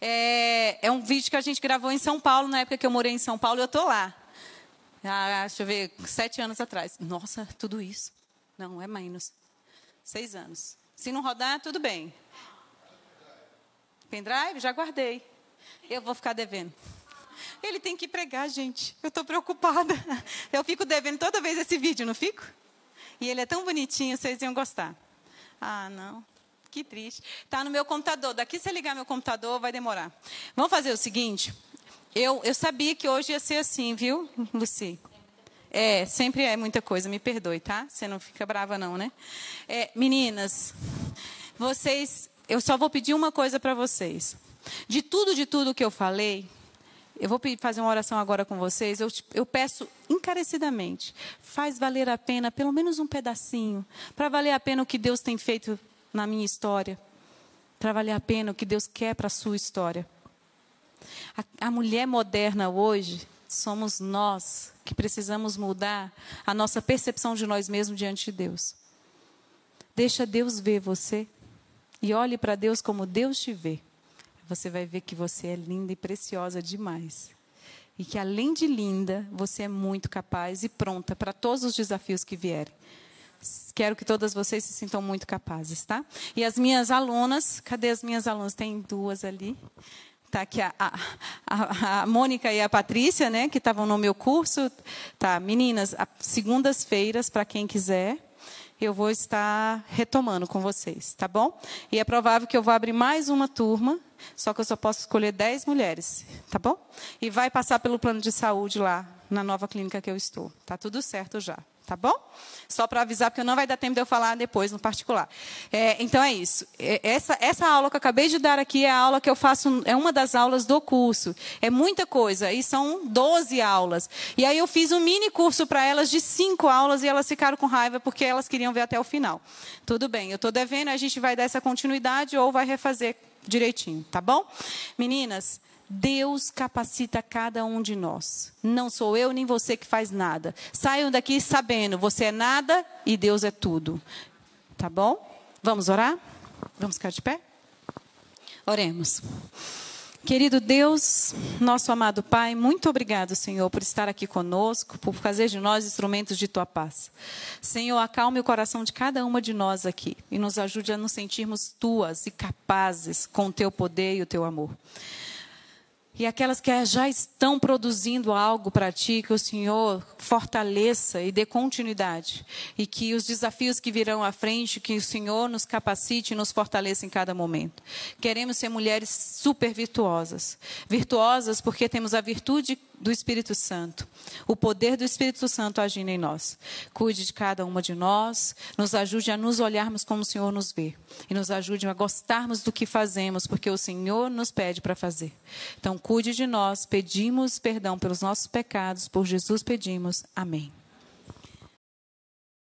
Speaker 1: É, é, um vídeo que a gente gravou em São Paulo, na época que eu morei em São Paulo, eu estou lá. Ah, deixa eu ver, sete anos atrás. Nossa, tudo isso. Não, é menos. Seis anos. Se não rodar, tudo bem. Pendrive? Já guardei. Eu vou ficar devendo. Ele tem que pregar, gente. Eu estou preocupada. Eu fico devendo toda vez esse vídeo, não fico? E ele é tão bonitinho, vocês iam gostar. Ah, não. Que triste. Está no meu computador. Daqui se ligar meu computador, vai demorar. Vamos fazer o seguinte. Eu, eu sabia que hoje ia ser assim, viu, Luci? É, sempre é muita coisa, me perdoe, tá? Você não fica brava, não, né? É, meninas, vocês, eu só vou pedir uma coisa para vocês. De tudo, de tudo que eu falei, eu vou fazer uma oração agora com vocês. Eu, eu peço encarecidamente, faz valer a pena pelo menos um pedacinho, para valer a pena o que Deus tem feito na minha história, para valer a pena o que Deus quer para a sua história. A, a mulher moderna hoje somos nós que precisamos mudar a nossa percepção de nós mesmos diante de Deus. Deixa Deus ver você e olhe para Deus como Deus te vê. Você vai ver que você é linda e preciosa demais. E que além de linda, você é muito capaz e pronta para todos os desafios que vierem. Quero que todas vocês se sintam muito capazes, tá? E as minhas alunas, cadê as minhas alunas? Tem duas ali. Tá aqui a, a, a, Mônica e a Patrícia, né, que estavam no meu curso. Tá, meninas, segundas-feiras, para quem quiser, eu vou estar retomando com vocês, tá bom? E é provável que eu vá abrir mais uma turma, só que eu só posso escolher 10 mulheres, tá bom? E vai passar pelo plano de saúde lá, na nova clínica que eu estou. Tá tudo certo já. Tá bom? Só para avisar, porque não vai dar tempo de eu falar depois no particular. É, então é isso. É, essa, essa aula que eu acabei de dar aqui é a aula que eu faço, é uma das aulas do curso. É muita coisa, e são 12 aulas. E aí eu fiz um mini curso para elas de cinco aulas e elas ficaram com raiva porque elas queriam ver até o final. Tudo bem, eu estou devendo, a gente vai dar essa continuidade ou vai refazer direitinho, tá bom? Meninas, Deus capacita cada um de nós. Não sou eu nem você que faz nada. Saiam daqui sabendo, você é nada e Deus é tudo. Tá bom? Vamos orar? Vamos ficar de pé? Oremos. Querido Deus, nosso amado Pai, muito obrigado, Senhor, por estar aqui conosco, por fazer de nós instrumentos de tua paz. Senhor, acalme o coração de cada uma de nós aqui e nos ajude a nos sentirmos tuas e capazes com o teu poder e o teu amor. E aquelas que já estão produzindo algo para ti, que o Senhor fortaleça e dê continuidade. E que os desafios que virão à frente, que o Senhor nos capacite e nos fortaleça em cada momento. Queremos ser mulheres super virtuosas. Virtuosas porque temos a virtude do Espírito Santo, o poder do Espírito Santo agindo em nós. Cuide de cada uma de nós, nos ajude a nos olharmos como o Senhor nos vê e nos ajude a gostarmos do que fazemos, porque o Senhor nos pede para fazer. Então, cuide de nós, pedimos perdão pelos nossos pecados, por Jesus pedimos. Amém.